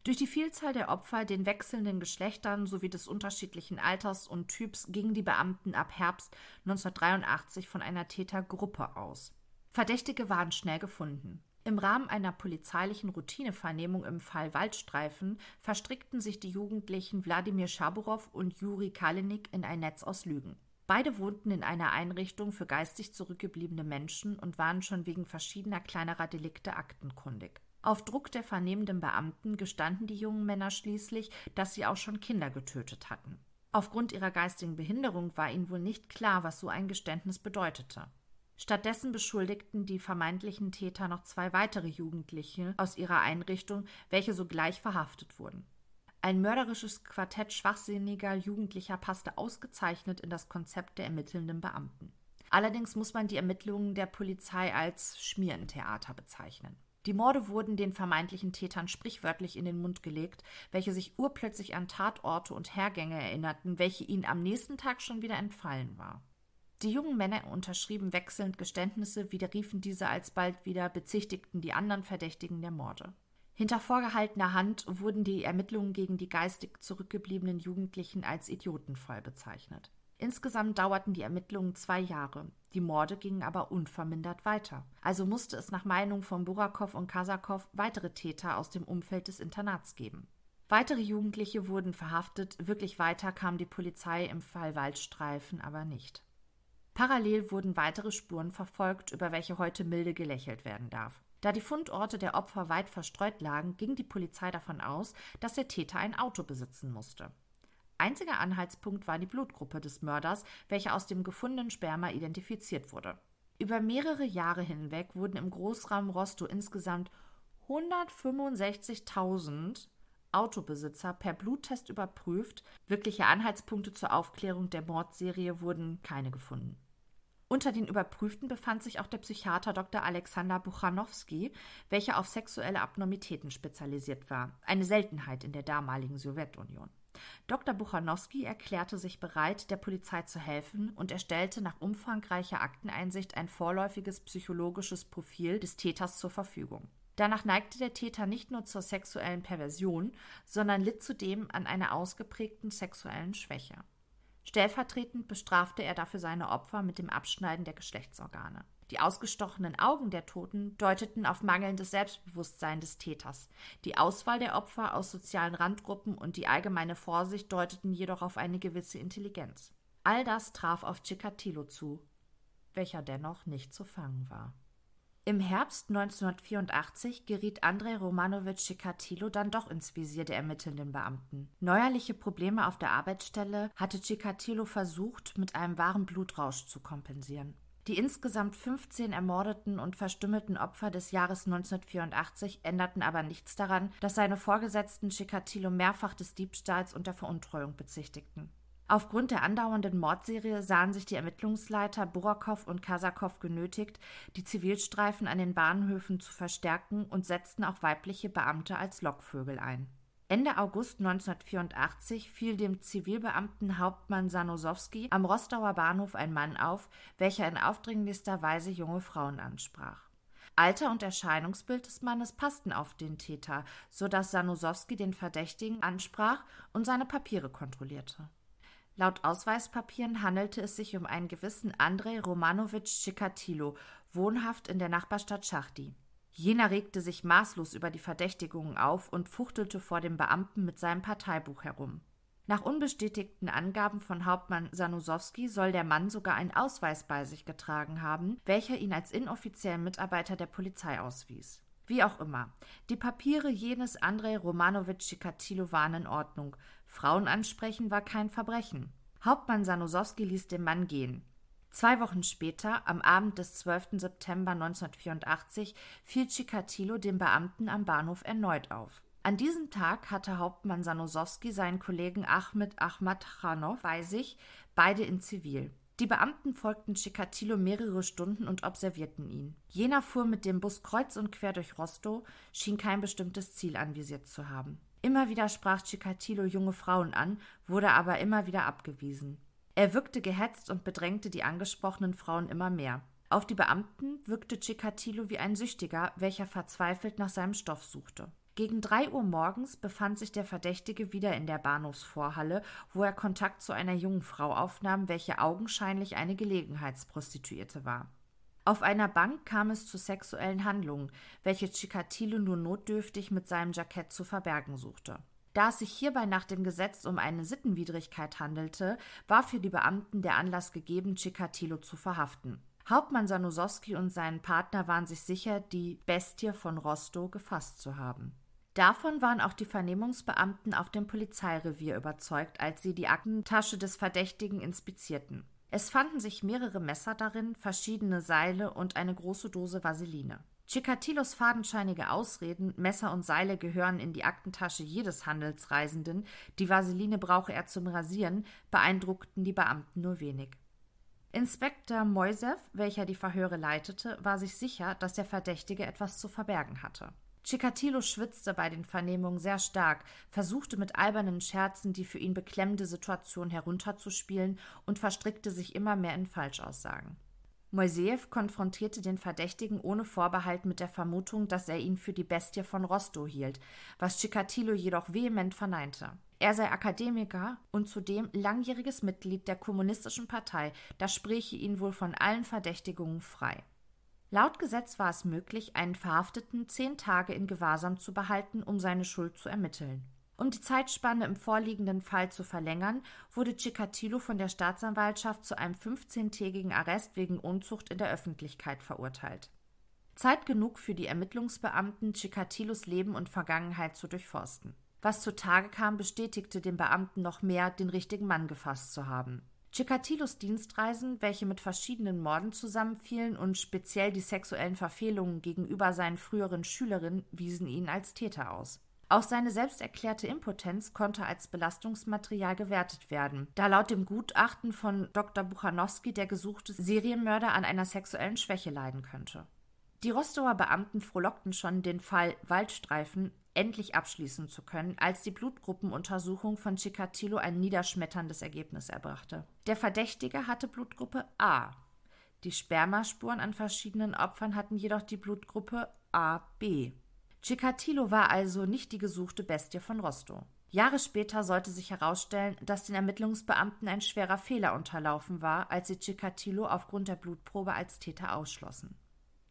Durch die Vielzahl der Opfer, den wechselnden Geschlechtern sowie des unterschiedlichen Alters und Typs gingen die Beamten ab Herbst 1983 von einer Tätergruppe aus. Verdächtige waren schnell gefunden. Im Rahmen einer polizeilichen Routinevernehmung im Fall Waldstreifen verstrickten sich die Jugendlichen Wladimir Schaburow und Juri Kalinik in ein Netz aus Lügen. Beide wohnten in einer Einrichtung für geistig zurückgebliebene Menschen und waren schon wegen verschiedener kleinerer Delikte aktenkundig. Auf Druck der vernehmenden Beamten gestanden die jungen Männer schließlich, dass sie auch schon Kinder getötet hatten. Aufgrund ihrer geistigen Behinderung war ihnen wohl nicht klar, was so ein Geständnis bedeutete. Stattdessen beschuldigten die vermeintlichen Täter noch zwei weitere Jugendliche aus ihrer Einrichtung, welche sogleich verhaftet wurden. Ein mörderisches Quartett schwachsinniger Jugendlicher passte ausgezeichnet in das Konzept der ermittelnden Beamten. Allerdings muss man die Ermittlungen der Polizei als Schmierentheater bezeichnen. Die Morde wurden den vermeintlichen Tätern sprichwörtlich in den Mund gelegt, welche sich urplötzlich an Tatorte und Hergänge erinnerten, welche ihnen am nächsten Tag schon wieder entfallen war. Die jungen Männer unterschrieben wechselnd Geständnisse, widerriefen diese alsbald wieder, bezichtigten die anderen Verdächtigen der Morde. Hinter vorgehaltener Hand wurden die Ermittlungen gegen die geistig zurückgebliebenen Jugendlichen als idiotenvoll bezeichnet. Insgesamt dauerten die Ermittlungen zwei Jahre. Die Morde gingen aber unvermindert weiter. Also musste es nach Meinung von Burakow und Kasakow weitere Täter aus dem Umfeld des Internats geben. Weitere Jugendliche wurden verhaftet, wirklich weiter kam die Polizei im Fall Waldstreifen aber nicht. Parallel wurden weitere Spuren verfolgt, über welche heute milde gelächelt werden darf. Da die Fundorte der Opfer weit verstreut lagen, ging die Polizei davon aus, dass der Täter ein Auto besitzen musste. Einziger Anhaltspunkt war die Blutgruppe des Mörders, welche aus dem gefundenen Sperma identifiziert wurde. Über mehrere Jahre hinweg wurden im Großraum Rostow insgesamt 165.000 Autobesitzer per Bluttest überprüft. Wirkliche Anhaltspunkte zur Aufklärung der Mordserie wurden keine gefunden. Unter den Überprüften befand sich auch der Psychiater Dr. Alexander Buchanowski, welcher auf sexuelle Abnormitäten spezialisiert war, eine Seltenheit in der damaligen Sowjetunion. Dr. Buchanowski erklärte sich bereit, der Polizei zu helfen und erstellte nach umfangreicher Akteneinsicht ein vorläufiges psychologisches Profil des Täters zur Verfügung. Danach neigte der Täter nicht nur zur sexuellen Perversion, sondern litt zudem an einer ausgeprägten sexuellen Schwäche. Stellvertretend bestrafte er dafür seine Opfer mit dem Abschneiden der Geschlechtsorgane. Die ausgestochenen Augen der Toten deuteten auf mangelndes Selbstbewusstsein des Täters. Die Auswahl der Opfer aus sozialen Randgruppen und die allgemeine Vorsicht deuteten jedoch auf eine gewisse Intelligenz. All das traf auf Chikatilo zu, welcher dennoch nicht zu fangen war. Im Herbst 1984 geriet Andrei Romanowitsch Chikatilo dann doch ins Visier der ermittelnden Beamten. Neuerliche Probleme auf der Arbeitsstelle hatte Chikatilo versucht, mit einem wahren Blutrausch zu kompensieren. Die insgesamt 15 ermordeten und verstümmelten Opfer des Jahres 1984 änderten aber nichts daran, dass seine Vorgesetzten Chikatilo mehrfach des Diebstahls und der Veruntreuung bezichtigten. Aufgrund der andauernden Mordserie sahen sich die Ermittlungsleiter Burakow und Kasakow genötigt, die Zivilstreifen an den Bahnhöfen zu verstärken und setzten auch weibliche Beamte als Lockvögel ein. Ende August 1984 fiel dem Zivilbeamten Hauptmann Sanosowski am Rostower Bahnhof ein Mann auf, welcher in aufdringlichster Weise junge Frauen ansprach. Alter und Erscheinungsbild des Mannes passten auf den Täter, so dass Sanosowski den Verdächtigen ansprach und seine Papiere kontrollierte. Laut Ausweispapieren handelte es sich um einen gewissen Andrei Romanowitsch Chikatilo, wohnhaft in der Nachbarstadt Schachti. Jener regte sich maßlos über die Verdächtigungen auf und fuchtelte vor dem Beamten mit seinem Parteibuch herum. Nach unbestätigten Angaben von Hauptmann Sanusowski soll der Mann sogar einen Ausweis bei sich getragen haben, welcher ihn als inoffiziellen Mitarbeiter der Polizei auswies. Wie auch immer, die Papiere jenes Andrei Romanowitsch Chikatilo waren in Ordnung. Frauen ansprechen war kein Verbrechen. Hauptmann Sanusowski ließ den Mann gehen. Zwei Wochen später, am Abend des 12. September 1984, fiel Chikatilo dem Beamten am Bahnhof erneut auf. An diesem Tag hatte Hauptmann Sanosowski seinen Kollegen Ahmed Ahmad Khanov bei sich, beide in Zivil. Die Beamten folgten Chikatilo mehrere Stunden und observierten ihn. Jener fuhr mit dem Bus kreuz und quer durch Rostow, schien kein bestimmtes Ziel anvisiert zu haben. Immer wieder sprach Chikatilo junge Frauen an, wurde aber immer wieder abgewiesen. Er wirkte gehetzt und bedrängte die angesprochenen Frauen immer mehr. Auf die Beamten wirkte Chikatilo wie ein Süchtiger, welcher verzweifelt nach seinem Stoff suchte. Gegen drei Uhr morgens befand sich der Verdächtige wieder in der Bahnhofsvorhalle, wo er Kontakt zu einer jungen Frau aufnahm, welche augenscheinlich eine Gelegenheitsprostituierte war. Auf einer Bank kam es zu sexuellen Handlungen, welche Chikatilo nur notdürftig mit seinem Jackett zu verbergen suchte. Da es sich hierbei nach dem Gesetz um eine Sittenwidrigkeit handelte, war für die Beamten der Anlass gegeben, Chikatilo zu verhaften. Hauptmann Sanusowski und sein Partner waren sich sicher, die Bestie von Rostow gefasst zu haben. Davon waren auch die Vernehmungsbeamten auf dem Polizeirevier überzeugt, als sie die Aktentasche des Verdächtigen inspizierten. Es fanden sich mehrere Messer darin, verschiedene Seile und eine große Dose Vaseline. Chikatilos fadenscheinige Ausreden, Messer und Seile gehören in die Aktentasche jedes Handelsreisenden, die Vaseline brauche er zum Rasieren, beeindruckten die Beamten nur wenig. Inspektor Moisev, welcher die Verhöre leitete, war sich sicher, dass der Verdächtige etwas zu verbergen hatte. Chikatilo schwitzte bei den Vernehmungen sehr stark, versuchte mit albernen Scherzen die für ihn beklemmende Situation herunterzuspielen und verstrickte sich immer mehr in Falschaussagen. Moiseev konfrontierte den Verdächtigen ohne Vorbehalt mit der Vermutung, dass er ihn für die Bestie von Rostow hielt, was Chikatilo jedoch vehement verneinte. Er sei Akademiker und zudem langjähriges Mitglied der Kommunistischen Partei, das spräche ihn wohl von allen Verdächtigungen frei. Laut Gesetz war es möglich, einen Verhafteten zehn Tage in Gewahrsam zu behalten, um seine Schuld zu ermitteln. Um die Zeitspanne im vorliegenden Fall zu verlängern, wurde Chikatilo von der Staatsanwaltschaft zu einem 15-tägigen Arrest wegen Unzucht in der Öffentlichkeit verurteilt. Zeit genug für die Ermittlungsbeamten, Chikatilos Leben und Vergangenheit zu durchforsten. Was zutage kam, bestätigte den Beamten noch mehr, den richtigen Mann gefasst zu haben. Chikatilos Dienstreisen, welche mit verschiedenen Morden zusammenfielen und speziell die sexuellen Verfehlungen gegenüber seinen früheren Schülerinnen, wiesen ihn als Täter aus. Auch seine selbst erklärte Impotenz konnte als Belastungsmaterial gewertet werden, da laut dem Gutachten von Dr. Buchanowski der gesuchte Serienmörder an einer sexuellen Schwäche leiden könnte. Die Rostower Beamten frohlockten schon, den Fall Waldstreifen endlich abschließen zu können, als die Blutgruppenuntersuchung von Chikatilo ein niederschmetterndes Ergebnis erbrachte. Der Verdächtige hatte Blutgruppe A. Die Spermaspuren an verschiedenen Opfern hatten jedoch die Blutgruppe AB. Chikatilo war also nicht die gesuchte Bestie von Rostow. Jahre später sollte sich herausstellen, dass den Ermittlungsbeamten ein schwerer Fehler unterlaufen war, als sie Chikatilo aufgrund der Blutprobe als Täter ausschlossen.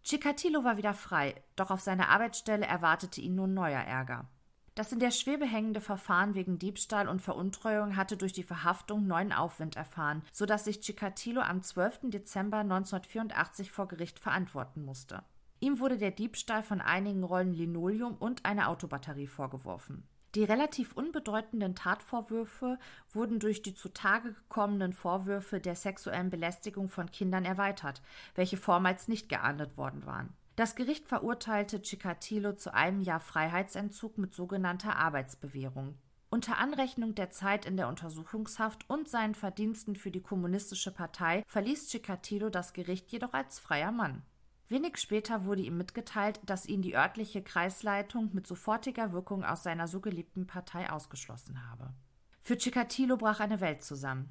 Chikatilo war wieder frei, doch auf seiner Arbeitsstelle erwartete ihn nun neuer Ärger. Das in der Schwebe hängende Verfahren wegen Diebstahl und Veruntreuung hatte durch die Verhaftung neuen Aufwind erfahren, so dass sich Chikatilo am 12. Dezember 1984 vor Gericht verantworten musste. Ihm wurde der Diebstahl von einigen Rollen Linoleum und einer Autobatterie vorgeworfen. Die relativ unbedeutenden Tatvorwürfe wurden durch die zutage gekommenen Vorwürfe der sexuellen Belästigung von Kindern erweitert, welche vormals nicht geahndet worden waren. Das Gericht verurteilte Chikatilo zu einem Jahr Freiheitsentzug mit sogenannter Arbeitsbewährung. Unter Anrechnung der Zeit in der Untersuchungshaft und seinen Verdiensten für die Kommunistische Partei verließ Chikatilo das Gericht jedoch als freier Mann. Wenig später wurde ihm mitgeteilt, dass ihn die örtliche Kreisleitung mit sofortiger Wirkung aus seiner so geliebten Partei ausgeschlossen habe. Für Chikatilo brach eine Welt zusammen.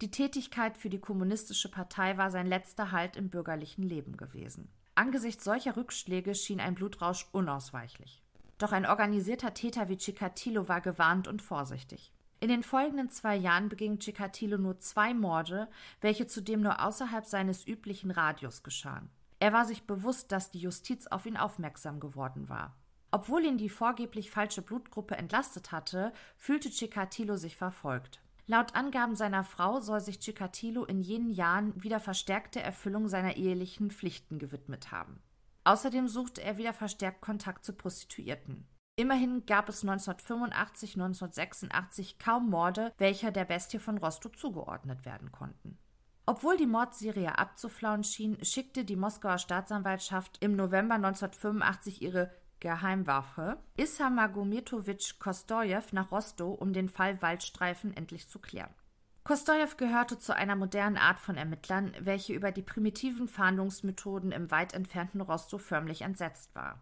Die Tätigkeit für die Kommunistische Partei war sein letzter Halt im bürgerlichen Leben gewesen. Angesichts solcher Rückschläge schien ein Blutrausch unausweichlich. Doch ein organisierter Täter wie Chikatilo war gewarnt und vorsichtig. In den folgenden zwei Jahren beging Chikatilo nur zwei Morde, welche zudem nur außerhalb seines üblichen Radius geschahen. Er war sich bewusst, dass die Justiz auf ihn aufmerksam geworden war. Obwohl ihn die vorgeblich falsche Blutgruppe entlastet hatte, fühlte Chikatilo sich verfolgt. Laut Angaben seiner Frau soll sich Chikatilo in jenen Jahren wieder verstärkte Erfüllung seiner ehelichen Pflichten gewidmet haben. Außerdem suchte er wieder verstärkt Kontakt zu Prostituierten. Immerhin gab es 1985, 1986 kaum Morde, welche der Bestie von Rostow zugeordnet werden konnten. Obwohl die Mordserie abzuflauen schien, schickte die Moskauer Staatsanwaltschaft im November 1985 ihre Geheimwaffe Issa Magometowitsch Kostojew nach Rostow, um den Fall Waldstreifen endlich zu klären. Kostojew gehörte zu einer modernen Art von Ermittlern, welche über die primitiven Fahndungsmethoden im weit entfernten Rostow förmlich entsetzt war.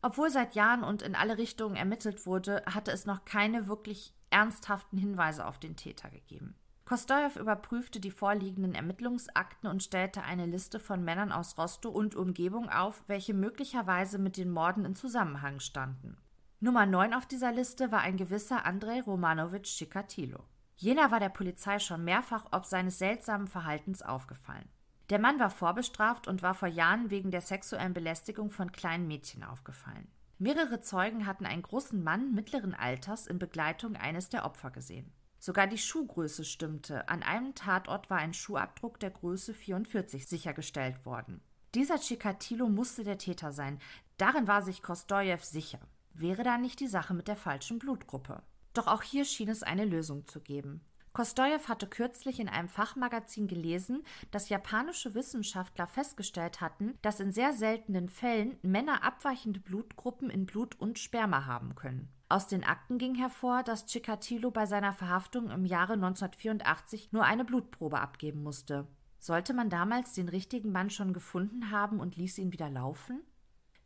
Obwohl seit Jahren und in alle Richtungen ermittelt wurde, hatte es noch keine wirklich ernsthaften Hinweise auf den Täter gegeben. Kostojew überprüfte die vorliegenden Ermittlungsakten und stellte eine Liste von Männern aus Rostow und Umgebung auf, welche möglicherweise mit den Morden in Zusammenhang standen. Nummer 9 auf dieser Liste war ein gewisser Andrei Romanowitsch Chikatilo. Jener war der Polizei schon mehrfach ob seines seltsamen Verhaltens aufgefallen. Der Mann war vorbestraft und war vor Jahren wegen der sexuellen Belästigung von kleinen Mädchen aufgefallen. Mehrere Zeugen hatten einen großen Mann mittleren Alters in Begleitung eines der Opfer gesehen. Sogar die Schuhgröße stimmte. An einem Tatort war ein Schuhabdruck der Größe 44 sichergestellt worden. Dieser Chikatilo musste der Täter sein. Darin war sich Kostojew sicher. Wäre da nicht die Sache mit der falschen Blutgruppe? Doch auch hier schien es eine Lösung zu geben. Kostojew hatte kürzlich in einem Fachmagazin gelesen, dass japanische Wissenschaftler festgestellt hatten, dass in sehr seltenen Fällen Männer abweichende Blutgruppen in Blut und Sperma haben können. Aus den Akten ging hervor, dass Chikatilo bei seiner Verhaftung im Jahre 1984 nur eine Blutprobe abgeben musste. Sollte man damals den richtigen Mann schon gefunden haben und ließ ihn wieder laufen?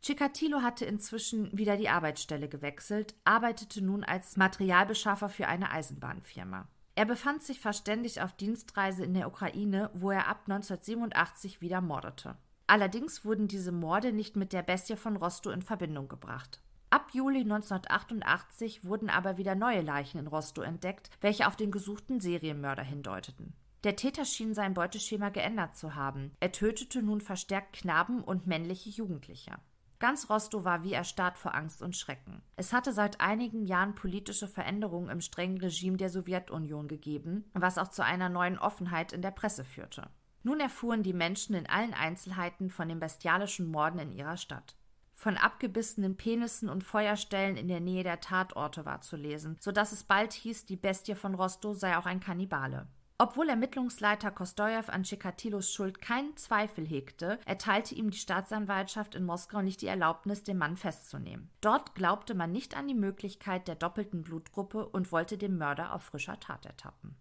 Chikatilo hatte inzwischen wieder die Arbeitsstelle gewechselt, arbeitete nun als Materialbeschaffer für eine Eisenbahnfirma. Er befand sich verständig auf Dienstreise in der Ukraine, wo er ab 1987 wieder mordete. Allerdings wurden diese Morde nicht mit der Bestie von Rostow in Verbindung gebracht. Ab Juli 1988 wurden aber wieder neue Leichen in Rostow entdeckt, welche auf den gesuchten Serienmörder hindeuteten. Der Täter schien sein Beuteschema geändert zu haben. Er tötete nun verstärkt Knaben und männliche Jugendliche. Ganz Rostow war wie erstarrt vor Angst und Schrecken. Es hatte seit einigen Jahren politische Veränderungen im strengen Regime der Sowjetunion gegeben, was auch zu einer neuen Offenheit in der Presse führte. Nun erfuhren die Menschen in allen Einzelheiten von den bestialischen Morden in ihrer Stadt. Von abgebissenen Penissen und Feuerstellen in der Nähe der Tatorte war zu lesen, so dass es bald hieß, die Bestie von Rostow sei auch ein Kannibale. Obwohl Ermittlungsleiter Kostojew an Chikatilos Schuld keinen Zweifel hegte, erteilte ihm die Staatsanwaltschaft in Moskau nicht die Erlaubnis, den Mann festzunehmen. Dort glaubte man nicht an die Möglichkeit der doppelten Blutgruppe und wollte den Mörder auf frischer Tat ertappen.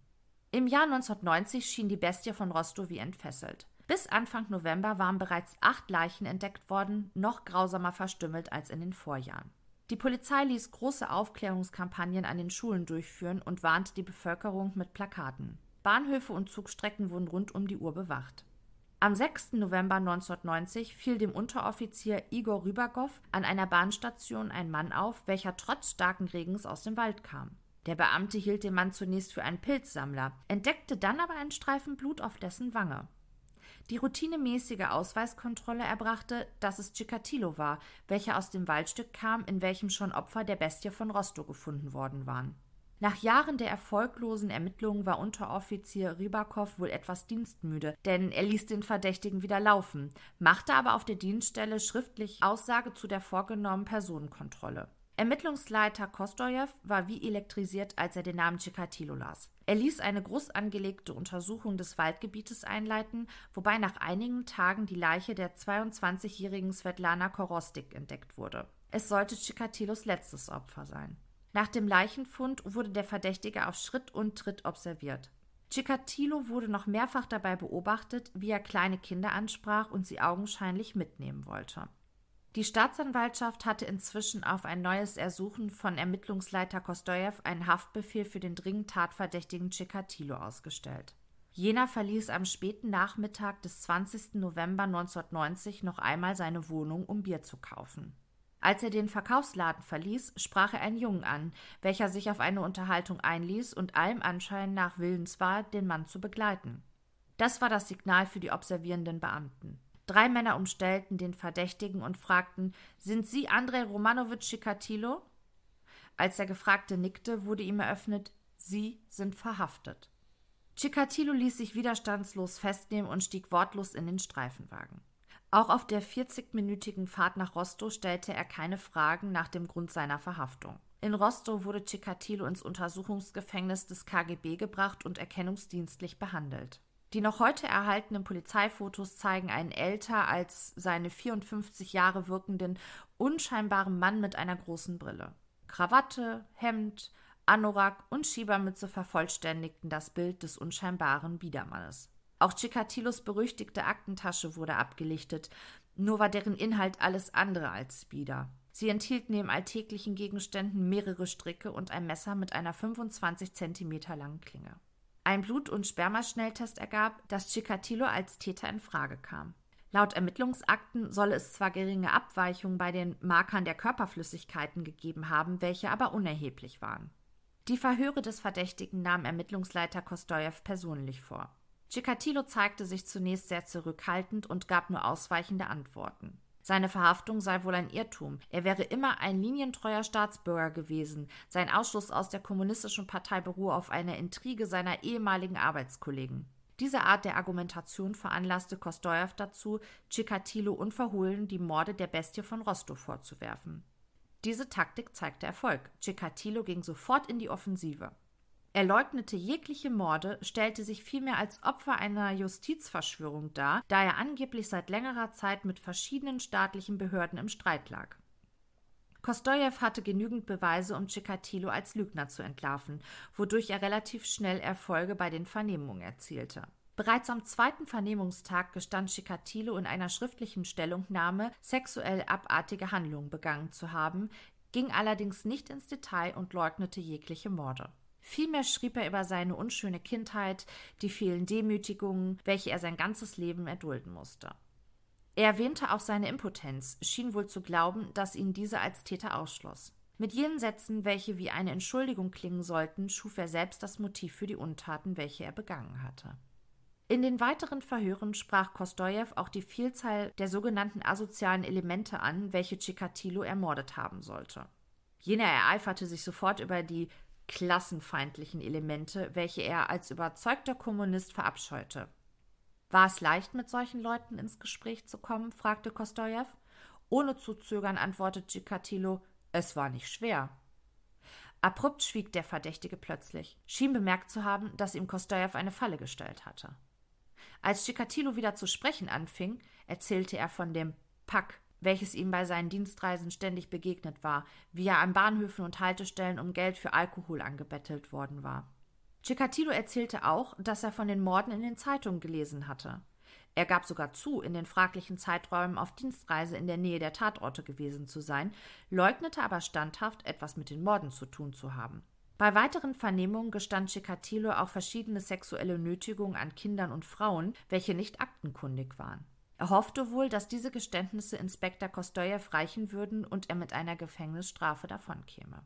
Im Jahr 1990 schien die Bestie von Rostow wie entfesselt. Bis Anfang November waren bereits acht Leichen entdeckt worden, noch grausamer verstümmelt als in den Vorjahren. Die Polizei ließ große Aufklärungskampagnen an den Schulen durchführen und warnte die Bevölkerung mit Plakaten. Bahnhöfe und Zugstrecken wurden rund um die Uhr bewacht. Am 6. November 1990 fiel dem Unteroffizier Igor Rybakow an einer Bahnstation ein Mann auf, welcher trotz starken Regens aus dem Wald kam. Der Beamte hielt den Mann zunächst für einen Pilzsammler, entdeckte dann aber einen Streifen Blut auf dessen Wange. Die routinemäßige Ausweiskontrolle erbrachte, dass es Chikatilo war, welcher aus dem Waldstück kam, in welchem schon Opfer der Bestie von Rostow gefunden worden waren. Nach Jahren der erfolglosen Ermittlungen war Unteroffizier Rybakow wohl etwas dienstmüde, denn er ließ den Verdächtigen wieder laufen, machte aber auf der Dienststelle schriftlich Aussage zu der vorgenommenen Personenkontrolle. Ermittlungsleiter Kostojew war wie elektrisiert, als er den Namen Chikatilo las. Er ließ eine groß angelegte Untersuchung des Waldgebietes einleiten, wobei nach einigen Tagen die Leiche der 22-jährigen Svetlana Korostik entdeckt wurde. Es sollte Chikatilos letztes Opfer sein. Nach dem Leichenfund wurde der Verdächtige auf Schritt und Tritt observiert. Chikatilo wurde noch mehrfach dabei beobachtet, wie er kleine Kinder ansprach und sie augenscheinlich mitnehmen wollte. Die Staatsanwaltschaft hatte inzwischen auf ein neues Ersuchen von Ermittlungsleiter Kostojew einen Haftbefehl für den dringend tatverdächtigen Chikatilo ausgestellt. Jener verließ am späten Nachmittag des 20. November 1990 noch einmal seine Wohnung, um Bier zu kaufen. Als er den Verkaufsladen verließ, sprach er einen Jungen an, welcher sich auf eine Unterhaltung einließ und allem Anschein nach willens war, den Mann zu begleiten. Das war das Signal für die observierenden Beamten. Drei Männer umstellten den Verdächtigen und fragten: Sind Sie Andrei Romanowitsch Chikatilo? Als der Gefragte nickte, wurde ihm eröffnet: Sie sind verhaftet. Chikatilo ließ sich widerstandslos festnehmen und stieg wortlos in den Streifenwagen. Auch auf der 40-minütigen Fahrt nach Rostow stellte er keine Fragen nach dem Grund seiner Verhaftung. In Rostow wurde Chikatilo ins Untersuchungsgefängnis des KGB gebracht und erkennungsdienstlich behandelt. Die noch heute erhaltenen Polizeifotos zeigen einen älter als seine 54 Jahre wirkenden, unscheinbaren Mann mit einer großen Brille. Krawatte, Hemd, Anorak und Schiebermütze vervollständigten das Bild des unscheinbaren Biedermannes. Auch Chikatilos berüchtigte Aktentasche wurde abgelichtet, nur war deren Inhalt alles andere als Bieder. Sie enthielt neben alltäglichen Gegenständen mehrere Stricke und ein Messer mit einer 25 Zentimeter langen Klinge. Ein Blut- und Spermaschnelltest ergab, dass Chikatilo als Täter in Frage kam. Laut Ermittlungsakten solle es zwar geringe Abweichungen bei den Markern der Körperflüssigkeiten gegeben haben, welche aber unerheblich waren. Die Verhöre des Verdächtigen nahm Ermittlungsleiter Kostojew persönlich vor. Chikatilo zeigte sich zunächst sehr zurückhaltend und gab nur ausweichende Antworten. Seine Verhaftung sei wohl ein Irrtum. Er wäre immer ein linientreuer Staatsbürger gewesen. Sein Ausschluss aus der kommunistischen Partei beruhe auf einer Intrige seiner ehemaligen Arbeitskollegen. Diese Art der Argumentation veranlasste Kostojew dazu, Chikatilo unverhohlen die Morde der Bestie von Rostow vorzuwerfen. Diese Taktik zeigte Erfolg. Chikatilo ging sofort in die Offensive. Er leugnete jegliche Morde, stellte sich vielmehr als Opfer einer Justizverschwörung dar, da er angeblich seit längerer Zeit mit verschiedenen staatlichen Behörden im Streit lag. Kostojew hatte genügend Beweise, um Chikatilo als Lügner zu entlarven, wodurch er relativ schnell Erfolge bei den Vernehmungen erzielte. Bereits am zweiten Vernehmungstag gestand Chikatilo in einer schriftlichen Stellungnahme, sexuell abartige Handlungen begangen zu haben, ging allerdings nicht ins Detail und leugnete jegliche Morde. Vielmehr schrieb er über seine unschöne Kindheit, die vielen Demütigungen, welche er sein ganzes Leben erdulden musste. Er erwähnte auch seine Impotenz, schien wohl zu glauben, dass ihn diese als Täter ausschloss. Mit jenen Sätzen, welche wie eine Entschuldigung klingen sollten, schuf er selbst das Motiv für die Untaten, welche er begangen hatte. In den weiteren Verhören sprach Kostojew auch die Vielzahl der sogenannten asozialen Elemente an, welche Chikatilo ermordet haben sollte. Jener ereiferte sich sofort über die klassenfeindlichen Elemente, welche er als überzeugter Kommunist verabscheute. War es leicht, mit solchen Leuten ins Gespräch zu kommen? fragte Kostojew. Ohne zu zögern antwortete Chikatilo, es war nicht schwer. Abrupt schwieg der Verdächtige plötzlich, schien bemerkt zu haben, dass ihm Kostojew eine Falle gestellt hatte. Als Chikatilo wieder zu sprechen anfing, erzählte er von dem Pack, welches ihm bei seinen Dienstreisen ständig begegnet war, wie er an Bahnhöfen und Haltestellen um Geld für Alkohol angebettelt worden war. Chikatilo erzählte auch, dass er von den Morden in den Zeitungen gelesen hatte. Er gab sogar zu, in den fraglichen Zeiträumen auf Dienstreise in der Nähe der Tatorte gewesen zu sein, leugnete aber standhaft, etwas mit den Morden zu tun zu haben. Bei weiteren Vernehmungen gestand Chikatilo auch verschiedene sexuelle Nötigungen an Kindern und Frauen, welche nicht aktenkundig waren. Er hoffte wohl, dass diese Geständnisse Inspektor Kostojew reichen würden und er mit einer Gefängnisstrafe davonkäme.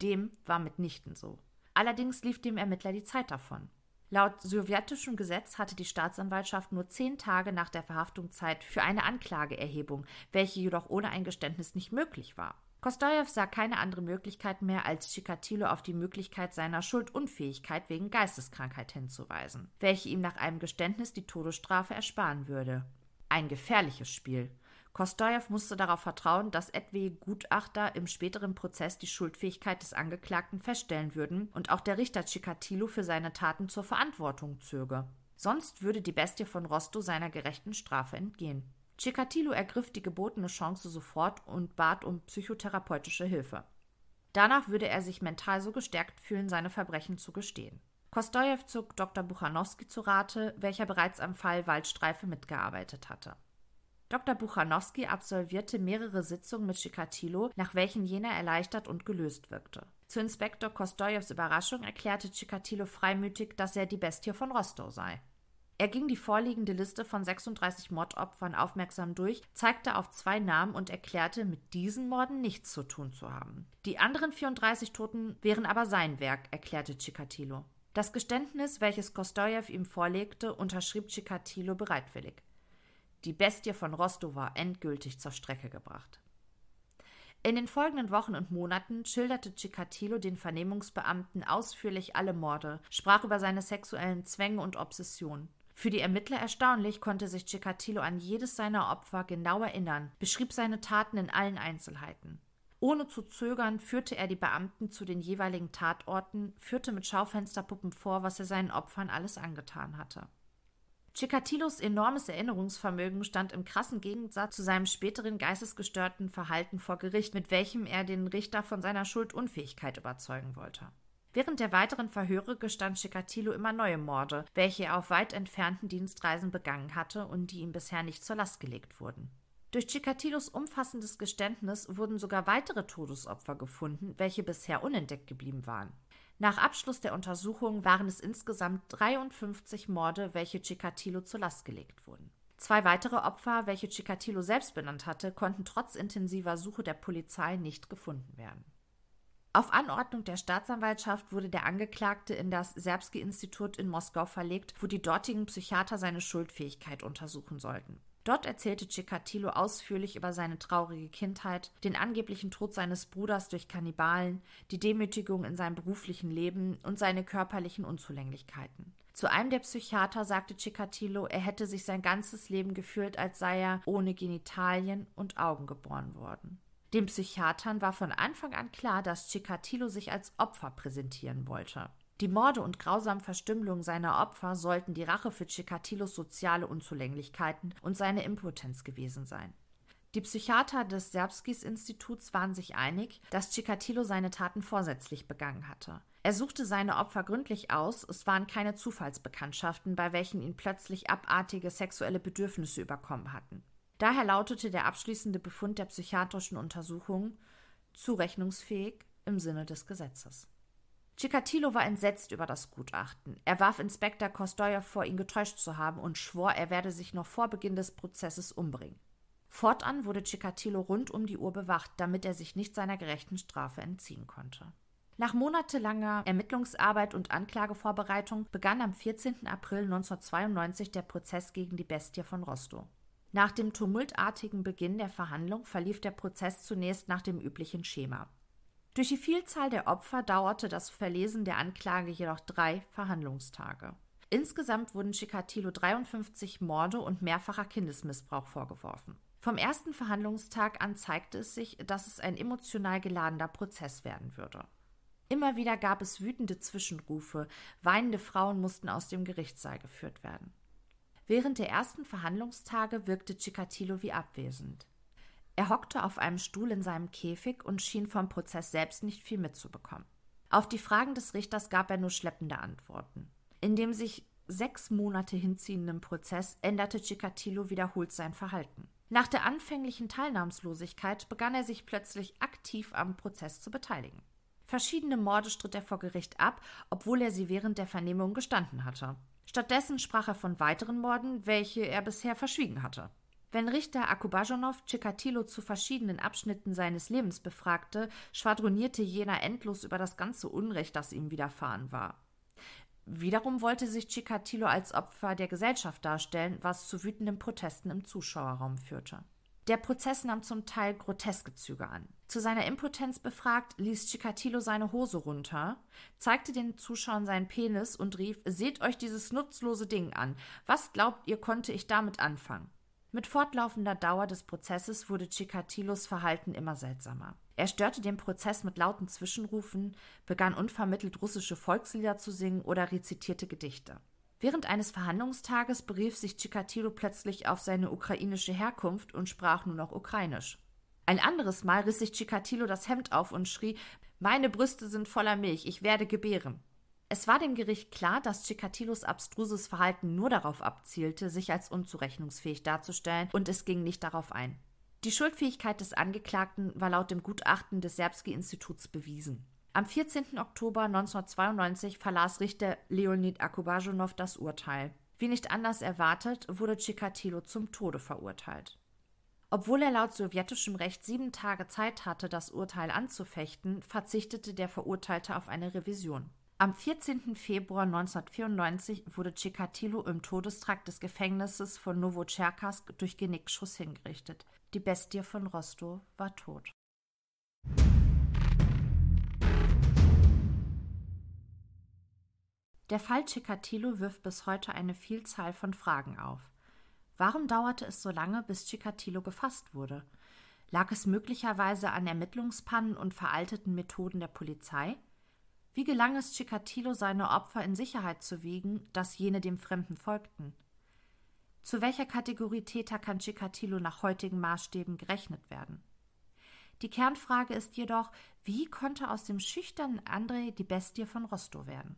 Dem war mitnichten so. Allerdings lief dem Ermittler die Zeit davon. Laut sowjetischem Gesetz hatte die Staatsanwaltschaft nur zehn Tage nach der Verhaftung Zeit für eine Anklageerhebung, welche jedoch ohne ein Geständnis nicht möglich war. Kostojew sah keine andere Möglichkeit mehr, als Chikatilo auf die Möglichkeit seiner Schuldunfähigkeit wegen Geisteskrankheit hinzuweisen, welche ihm nach einem Geständnis die Todesstrafe ersparen würde. Ein gefährliches Spiel. Kostojew musste darauf vertrauen, dass etwaige Gutachter im späteren Prozess die Schuldfähigkeit des Angeklagten feststellen würden und auch der Richter Chikatilo für seine Taten zur Verantwortung zöge. Sonst würde die Bestie von Rosto seiner gerechten Strafe entgehen. Chikatilo ergriff die gebotene Chance sofort und bat um psychotherapeutische Hilfe. Danach würde er sich mental so gestärkt fühlen, seine Verbrechen zu gestehen. Kostojew zog Dr. Buchanowski zu Rate, welcher bereits am Fall Waldstreife mitgearbeitet hatte. Dr. Buchanowski absolvierte mehrere Sitzungen mit Chikatilo, nach welchen jener erleichtert und gelöst wirkte. Zu Inspektor Kostojews Überraschung erklärte Chikatilo freimütig, dass er die Bestie von Rostow sei. Er ging die vorliegende Liste von 36 Mordopfern aufmerksam durch, zeigte auf zwei Namen und erklärte, mit diesen Morden nichts zu tun zu haben. Die anderen 34 Toten wären aber sein Werk, erklärte Chikatilo. Das Geständnis, welches Kostojew ihm vorlegte, unterschrieb Chikatilo bereitwillig. Die Bestie von Rostow war endgültig zur Strecke gebracht. In den folgenden Wochen und Monaten schilderte Chikatilo den Vernehmungsbeamten ausführlich alle Morde, sprach über seine sexuellen Zwänge und Obsessionen. Für die Ermittler erstaunlich konnte sich Chikatilo an jedes seiner Opfer genau erinnern, beschrieb seine Taten in allen Einzelheiten. Ohne zu zögern führte er die Beamten zu den jeweiligen Tatorten, führte mit Schaufensterpuppen vor, was er seinen Opfern alles angetan hatte. Chikatilos enormes Erinnerungsvermögen stand im krassen Gegensatz zu seinem späteren geistesgestörten Verhalten vor Gericht, mit welchem er den Richter von seiner Schuldunfähigkeit überzeugen wollte. Während der weiteren Verhöre gestand Chikatilo immer neue Morde, welche er auf weit entfernten Dienstreisen begangen hatte und die ihm bisher nicht zur Last gelegt wurden. Durch Chikatilos umfassendes Geständnis wurden sogar weitere Todesopfer gefunden, welche bisher unentdeckt geblieben waren. Nach Abschluss der Untersuchung waren es insgesamt 53 Morde, welche Chikatilo zur Last gelegt wurden. Zwei weitere Opfer, welche Chikatilo selbst benannt hatte, konnten trotz intensiver Suche der Polizei nicht gefunden werden. Auf Anordnung der Staatsanwaltschaft wurde der Angeklagte in das Serbsky-Institut in Moskau verlegt, wo die dortigen Psychiater seine Schuldfähigkeit untersuchen sollten. Dort erzählte Chikatilo ausführlich über seine traurige Kindheit, den angeblichen Tod seines Bruders durch Kannibalen, die Demütigung in seinem beruflichen Leben und seine körperlichen Unzulänglichkeiten. Zu einem der Psychiater sagte Chikatilo, er hätte sich sein ganzes Leben gefühlt, als sei er ohne Genitalien und Augen geboren worden. Den Psychiatern war von Anfang an klar, dass Chikatilo sich als Opfer präsentieren wollte. Die Morde und grausamen Verstümmelungen seiner Opfer sollten die Rache für Chikatilos soziale Unzulänglichkeiten und seine Impotenz gewesen sein. Die Psychiater des Serbskis-Instituts waren sich einig, dass Chikatilo seine Taten vorsätzlich begangen hatte. Er suchte seine Opfer gründlich aus, es waren keine Zufallsbekanntschaften, bei welchen ihn plötzlich abartige sexuelle Bedürfnisse überkommen hatten. Daher lautete der abschließende Befund der psychiatrischen Untersuchung zurechnungsfähig im Sinne des Gesetzes. Chikatilo war entsetzt über das Gutachten. Er warf Inspektor Kostojew vor, ihn getäuscht zu haben und schwor, er werde sich noch vor Beginn des Prozesses umbringen. Fortan wurde Chikatilo rund um die Uhr bewacht, damit er sich nicht seiner gerechten Strafe entziehen konnte. Nach monatelanger Ermittlungsarbeit und Anklagevorbereitung begann am 14. April 1992 der Prozess gegen die Bestie von Rostow. Nach dem tumultartigen Beginn der Verhandlung verlief der Prozess zunächst nach dem üblichen Schema. Durch die Vielzahl der Opfer dauerte das Verlesen der Anklage jedoch drei Verhandlungstage. Insgesamt wurden Chikatilo 53 Morde und mehrfacher Kindesmissbrauch vorgeworfen. Vom ersten Verhandlungstag an zeigte es sich, dass es ein emotional geladener Prozess werden würde. Immer wieder gab es wütende Zwischenrufe, weinende Frauen mussten aus dem Gerichtssaal geführt werden. Während der ersten Verhandlungstage wirkte Chikatilo wie abwesend. Er hockte auf einem Stuhl in seinem Käfig und schien vom Prozess selbst nicht viel mitzubekommen. Auf die Fragen des Richters gab er nur schleppende Antworten. In dem sich sechs Monate hinziehenden Prozess änderte Chikatilo wiederholt sein Verhalten. Nach der anfänglichen Teilnahmslosigkeit begann er sich plötzlich aktiv am Prozess zu beteiligen. Verschiedene Morde stritt er vor Gericht ab, obwohl er sie während der Vernehmung gestanden hatte. Stattdessen sprach er von weiteren Morden, welche er bisher verschwiegen hatte. Wenn Richter Akubajonow Chikatilo zu verschiedenen Abschnitten seines Lebens befragte, schwadronierte jener endlos über das ganze Unrecht, das ihm widerfahren war. Wiederum wollte sich Chikatilo als Opfer der Gesellschaft darstellen, was zu wütenden Protesten im Zuschauerraum führte. Der Prozess nahm zum Teil groteske Züge an. Zu seiner Impotenz befragt, ließ Chikatilo seine Hose runter, zeigte den Zuschauern seinen Penis und rief: Seht euch dieses nutzlose Ding an. Was glaubt ihr, konnte ich damit anfangen? Mit fortlaufender Dauer des Prozesses wurde Chikatilos Verhalten immer seltsamer. Er störte den Prozess mit lauten Zwischenrufen, begann unvermittelt russische Volkslieder zu singen oder rezitierte Gedichte. Während eines Verhandlungstages berief sich Chikatilo plötzlich auf seine ukrainische Herkunft und sprach nur noch ukrainisch. Ein anderes Mal riss sich Chikatilo das Hemd auf und schrie Meine Brüste sind voller Milch, ich werde gebären. Es war dem Gericht klar, dass Chikatilos abstruses Verhalten nur darauf abzielte, sich als unzurechnungsfähig darzustellen, und es ging nicht darauf ein. Die Schuldfähigkeit des Angeklagten war laut dem Gutachten des Serbsky-Instituts bewiesen. Am 14. Oktober 1992 verlas Richter Leonid Akubajonow das Urteil. Wie nicht anders erwartet, wurde Chikatilo zum Tode verurteilt. Obwohl er laut sowjetischem Recht sieben Tage Zeit hatte, das Urteil anzufechten, verzichtete der Verurteilte auf eine Revision. Am 14. Februar 1994 wurde Chikatilo im Todestrakt des Gefängnisses von Novocherkassk durch Genickschuss hingerichtet. Die Bestie von Rostow war tot. Der Fall Chikatilo wirft bis heute eine Vielzahl von Fragen auf. Warum dauerte es so lange, bis Chikatilo gefasst wurde? Lag es möglicherweise an Ermittlungspannen und veralteten Methoden der Polizei? Wie gelang es Chikatilo, seine Opfer in Sicherheit zu wiegen, dass jene dem Fremden folgten? Zu welcher Kategorie Täter kann Chikatilo nach heutigen Maßstäben gerechnet werden? Die Kernfrage ist jedoch, wie konnte aus dem schüchternen André die Bestie von Rostow werden?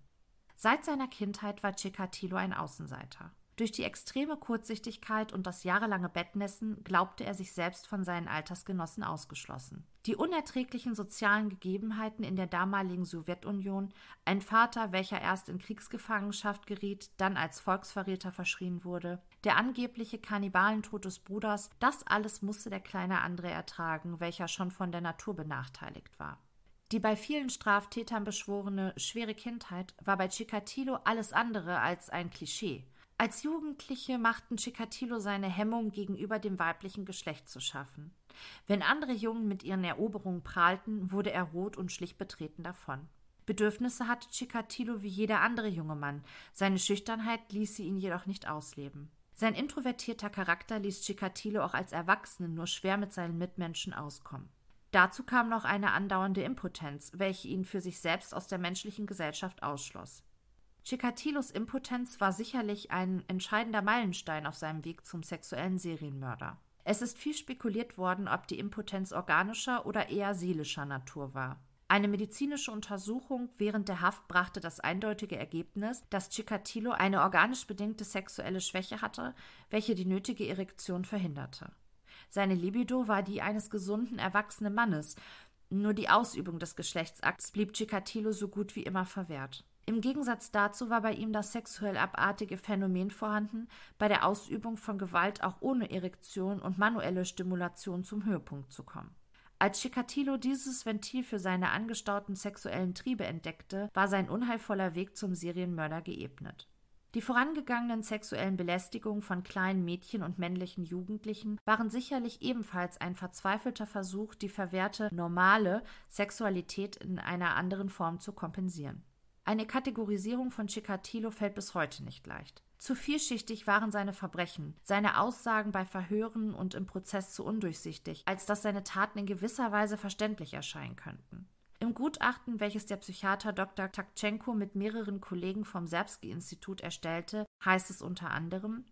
Seit seiner Kindheit war Chikatilo ein Außenseiter. Durch die extreme Kurzsichtigkeit und das jahrelange Bettnässen glaubte er sich selbst von seinen Altersgenossen ausgeschlossen. Die unerträglichen sozialen Gegebenheiten in der damaligen Sowjetunion, ein Vater, welcher erst in Kriegsgefangenschaft geriet, dann als Volksverräter verschrien wurde, der angebliche Kannibalentod des Bruders, das alles musste der kleine André ertragen, welcher schon von der Natur benachteiligt war. Die bei vielen Straftätern beschworene schwere Kindheit war bei Chikatilo alles andere als ein Klischee. Als Jugendliche machten Chikatilo seine Hemmung gegenüber dem weiblichen Geschlecht zu schaffen. Wenn andere Jungen mit ihren Eroberungen prahlten, wurde er rot und schlich betreten davon. Bedürfnisse hatte Chikatilo wie jeder andere junge Mann, seine Schüchternheit ließ sie ihn jedoch nicht ausleben. Sein introvertierter Charakter ließ Chikatilo auch als Erwachsenen nur schwer mit seinen Mitmenschen auskommen. Dazu kam noch eine andauernde Impotenz, welche ihn für sich selbst aus der menschlichen Gesellschaft ausschloss. Chikatilos Impotenz war sicherlich ein entscheidender Meilenstein auf seinem Weg zum sexuellen Serienmörder. Es ist viel spekuliert worden, ob die Impotenz organischer oder eher seelischer Natur war. Eine medizinische Untersuchung während der Haft brachte das eindeutige Ergebnis, dass Chikatilo eine organisch bedingte sexuelle Schwäche hatte, welche die nötige Erektion verhinderte. Seine Libido war die eines gesunden, erwachsenen Mannes, nur die Ausübung des Geschlechtsakts blieb Chikatilo so gut wie immer verwehrt. Im Gegensatz dazu war bei ihm das sexuell abartige Phänomen vorhanden, bei der Ausübung von Gewalt auch ohne Erektion und manuelle Stimulation zum Höhepunkt zu kommen. Als Chikatilo dieses Ventil für seine angestauten sexuellen Triebe entdeckte, war sein unheilvoller Weg zum Serienmörder geebnet. Die vorangegangenen sexuellen Belästigungen von kleinen Mädchen und männlichen Jugendlichen waren sicherlich ebenfalls ein verzweifelter Versuch, die verwehrte normale Sexualität in einer anderen Form zu kompensieren. Eine Kategorisierung von Chikatilo fällt bis heute nicht leicht. Zu vielschichtig waren seine Verbrechen, seine Aussagen bei Verhören und im Prozess zu undurchsichtig, als dass seine Taten in gewisser Weise verständlich erscheinen könnten. Im Gutachten, welches der Psychiater Dr. Taktschenko mit mehreren Kollegen vom Serbsky-Institut erstellte, heißt es unter anderem,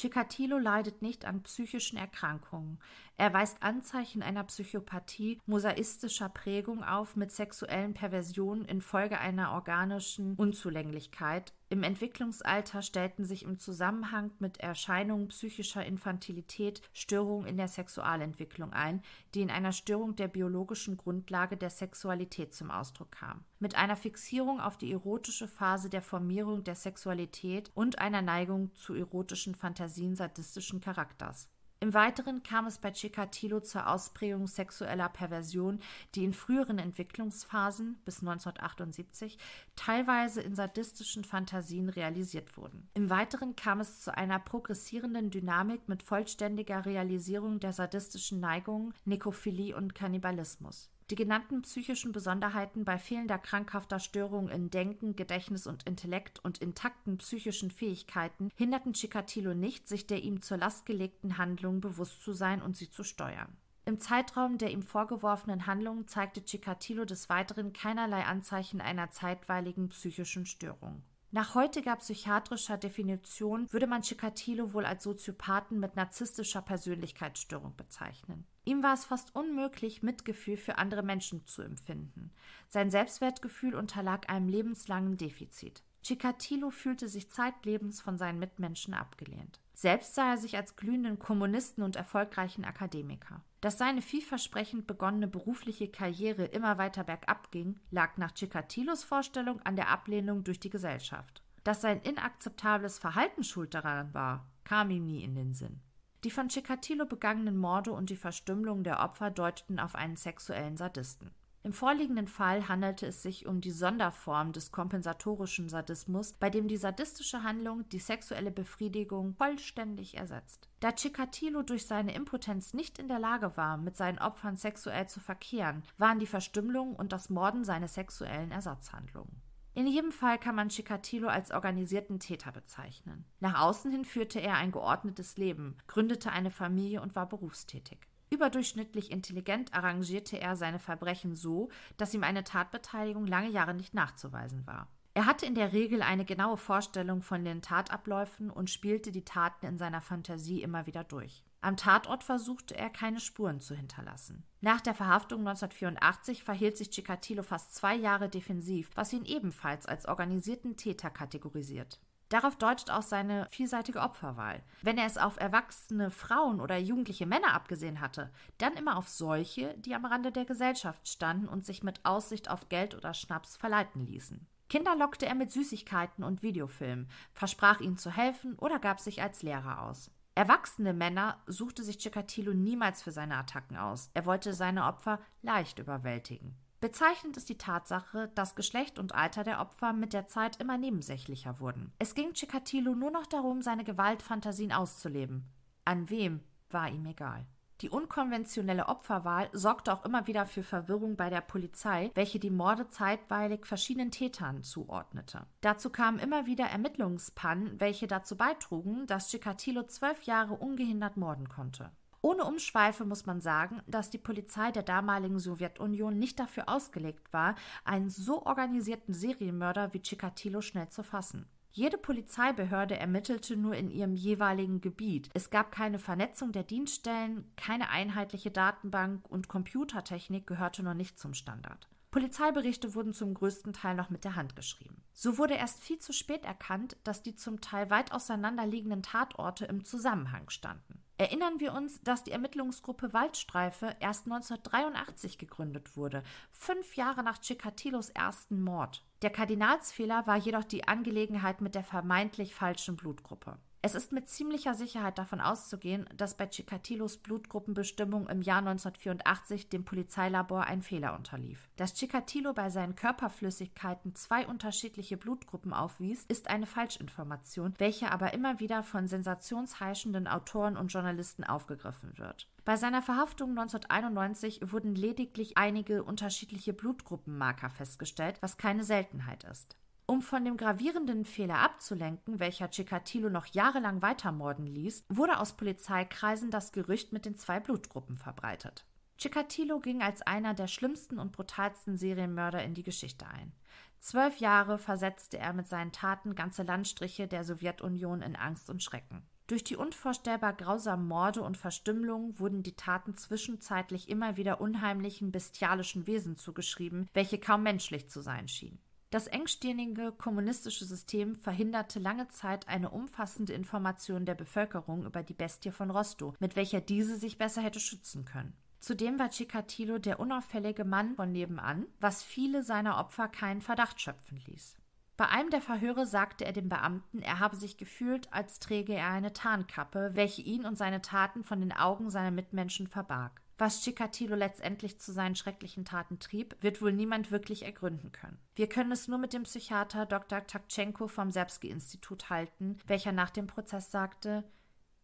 Chikatilo leidet nicht an psychischen Erkrankungen. Er weist Anzeichen einer Psychopathie mosaistischer Prägung auf mit sexuellen Perversionen infolge einer organischen Unzulänglichkeit. Im Entwicklungsalter stellten sich im Zusammenhang mit Erscheinungen psychischer Infantilität Störungen in der Sexualentwicklung ein, die in einer Störung der biologischen Grundlage der Sexualität zum Ausdruck kamen. Mit einer Fixierung auf die erotische Phase der Formierung der Sexualität und einer Neigung zu erotischen Fantasien sadistischen Charakters. Im Weiteren kam es bei Chikatilo zur Ausprägung sexueller Perversion, die in früheren Entwicklungsphasen bis 1978 teilweise in sadistischen Fantasien realisiert wurden. Im Weiteren kam es zu einer progressierenden Dynamik mit vollständiger Realisierung der sadistischen Neigungen, Nekrophilie und Kannibalismus. Die genannten psychischen Besonderheiten bei fehlender krankhafter Störung in Denken, Gedächtnis und Intellekt und intakten psychischen Fähigkeiten hinderten Chikatilo nicht, sich der ihm zur Last gelegten Handlungen bewusst zu sein und sie zu steuern. Im Zeitraum der ihm vorgeworfenen Handlungen zeigte Chikatilo des Weiteren keinerlei Anzeichen einer zeitweiligen psychischen Störung. Nach heutiger psychiatrischer Definition würde man Chikatilo wohl als Soziopathen mit narzisstischer Persönlichkeitsstörung bezeichnen. Ihm war es fast unmöglich, Mitgefühl für andere Menschen zu empfinden. Sein Selbstwertgefühl unterlag einem lebenslangen Defizit. Chikatilo fühlte sich zeitlebens von seinen Mitmenschen abgelehnt. Selbst sah er sich als glühenden Kommunisten und erfolgreichen Akademiker. Dass seine vielversprechend begonnene berufliche Karriere immer weiter bergab ging, lag nach Chikatilos Vorstellung an der Ablehnung durch die Gesellschaft. Dass sein inakzeptables Verhalten schuld daran war, kam ihm nie in den Sinn. Die von Chikatilo begangenen Morde und die Verstümmelung der Opfer deuteten auf einen sexuellen Sadisten. Im vorliegenden Fall handelte es sich um die Sonderform des kompensatorischen Sadismus, bei dem die sadistische Handlung die sexuelle Befriedigung vollständig ersetzt. Da Chikatilo durch seine Impotenz nicht in der Lage war, mit seinen Opfern sexuell zu verkehren, waren die Verstümmelung und das Morden seine sexuellen Ersatzhandlungen. In jedem Fall kann man Chikatilo als organisierten Täter bezeichnen. Nach außen hin führte er ein geordnetes Leben, gründete eine Familie und war berufstätig. Überdurchschnittlich intelligent arrangierte er seine Verbrechen so, dass ihm eine Tatbeteiligung lange Jahre nicht nachzuweisen war. Er hatte in der Regel eine genaue Vorstellung von den Tatabläufen und spielte die Taten in seiner Fantasie immer wieder durch. Am Tatort versuchte er keine Spuren zu hinterlassen. Nach der Verhaftung 1984 verhielt sich Chikatilo fast zwei Jahre defensiv, was ihn ebenfalls als organisierten Täter kategorisiert. Darauf deutet auch seine vielseitige Opferwahl. Wenn er es auf erwachsene Frauen oder jugendliche Männer abgesehen hatte, dann immer auf solche, die am Rande der Gesellschaft standen und sich mit Aussicht auf Geld oder Schnaps verleiten ließen. Kinder lockte er mit Süßigkeiten und Videofilmen, versprach ihnen zu helfen oder gab sich als Lehrer aus. Erwachsene Männer suchte sich Chikatilo niemals für seine Attacken aus. Er wollte seine Opfer leicht überwältigen. Bezeichnend ist die Tatsache, dass Geschlecht und Alter der Opfer mit der Zeit immer nebensächlicher wurden. Es ging Chikatilo nur noch darum, seine Gewaltfantasien auszuleben. An wem war ihm egal. Die unkonventionelle Opferwahl sorgte auch immer wieder für Verwirrung bei der Polizei, welche die Morde zeitweilig verschiedenen Tätern zuordnete. Dazu kamen immer wieder Ermittlungspannen, welche dazu beitrugen, dass Chikatilo zwölf Jahre ungehindert morden konnte. Ohne Umschweife muss man sagen, dass die Polizei der damaligen Sowjetunion nicht dafür ausgelegt war, einen so organisierten Serienmörder wie Chikatilo schnell zu fassen. Jede Polizeibehörde ermittelte nur in ihrem jeweiligen Gebiet. Es gab keine Vernetzung der Dienststellen, keine einheitliche Datenbank und Computertechnik gehörte noch nicht zum Standard. Polizeiberichte wurden zum größten Teil noch mit der Hand geschrieben. So wurde erst viel zu spät erkannt, dass die zum Teil weit auseinanderliegenden Tatorte im Zusammenhang standen. Erinnern wir uns, dass die Ermittlungsgruppe Waldstreife erst 1983 gegründet wurde, fünf Jahre nach Chikatilos ersten Mord. Der Kardinalsfehler war jedoch die Angelegenheit mit der vermeintlich falschen Blutgruppe. Es ist mit ziemlicher Sicherheit davon auszugehen, dass bei Chikatilos Blutgruppenbestimmung im Jahr 1984 dem Polizeilabor ein Fehler unterlief. Dass Chikatilo bei seinen Körperflüssigkeiten zwei unterschiedliche Blutgruppen aufwies, ist eine Falschinformation, welche aber immer wieder von sensationsheischenden Autoren und Journalisten aufgegriffen wird. Bei seiner Verhaftung 1991 wurden lediglich einige unterschiedliche Blutgruppenmarker festgestellt, was keine Seltenheit ist. Um von dem gravierenden Fehler abzulenken, welcher Chikatilo noch jahrelang weitermorden ließ, wurde aus Polizeikreisen das Gerücht mit den zwei Blutgruppen verbreitet. Chikatilo ging als einer der schlimmsten und brutalsten Serienmörder in die Geschichte ein. Zwölf Jahre versetzte er mit seinen Taten ganze Landstriche der Sowjetunion in Angst und Schrecken. Durch die unvorstellbar grausamen Morde und Verstümmelungen wurden die Taten zwischenzeitlich immer wieder unheimlichen, bestialischen Wesen zugeschrieben, welche kaum menschlich zu sein schienen. Das engstirnige kommunistische System verhinderte lange Zeit eine umfassende Information der Bevölkerung über die Bestie von Rostow, mit welcher diese sich besser hätte schützen können. Zudem war Chikatilo der unauffällige Mann von nebenan, was viele seiner Opfer keinen Verdacht schöpfen ließ. Bei einem der Verhöre sagte er dem Beamten, er habe sich gefühlt, als träge er eine Tarnkappe, welche ihn und seine Taten von den Augen seiner Mitmenschen verbarg. Was Chikatilo letztendlich zu seinen schrecklichen Taten trieb, wird wohl niemand wirklich ergründen können. Wir können es nur mit dem Psychiater Dr. Taktschenko vom Serbsky-Institut halten, welcher nach dem Prozess sagte,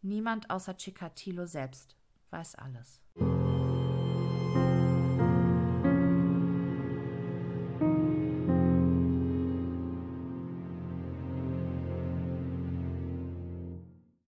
niemand außer Chikatilo selbst weiß alles.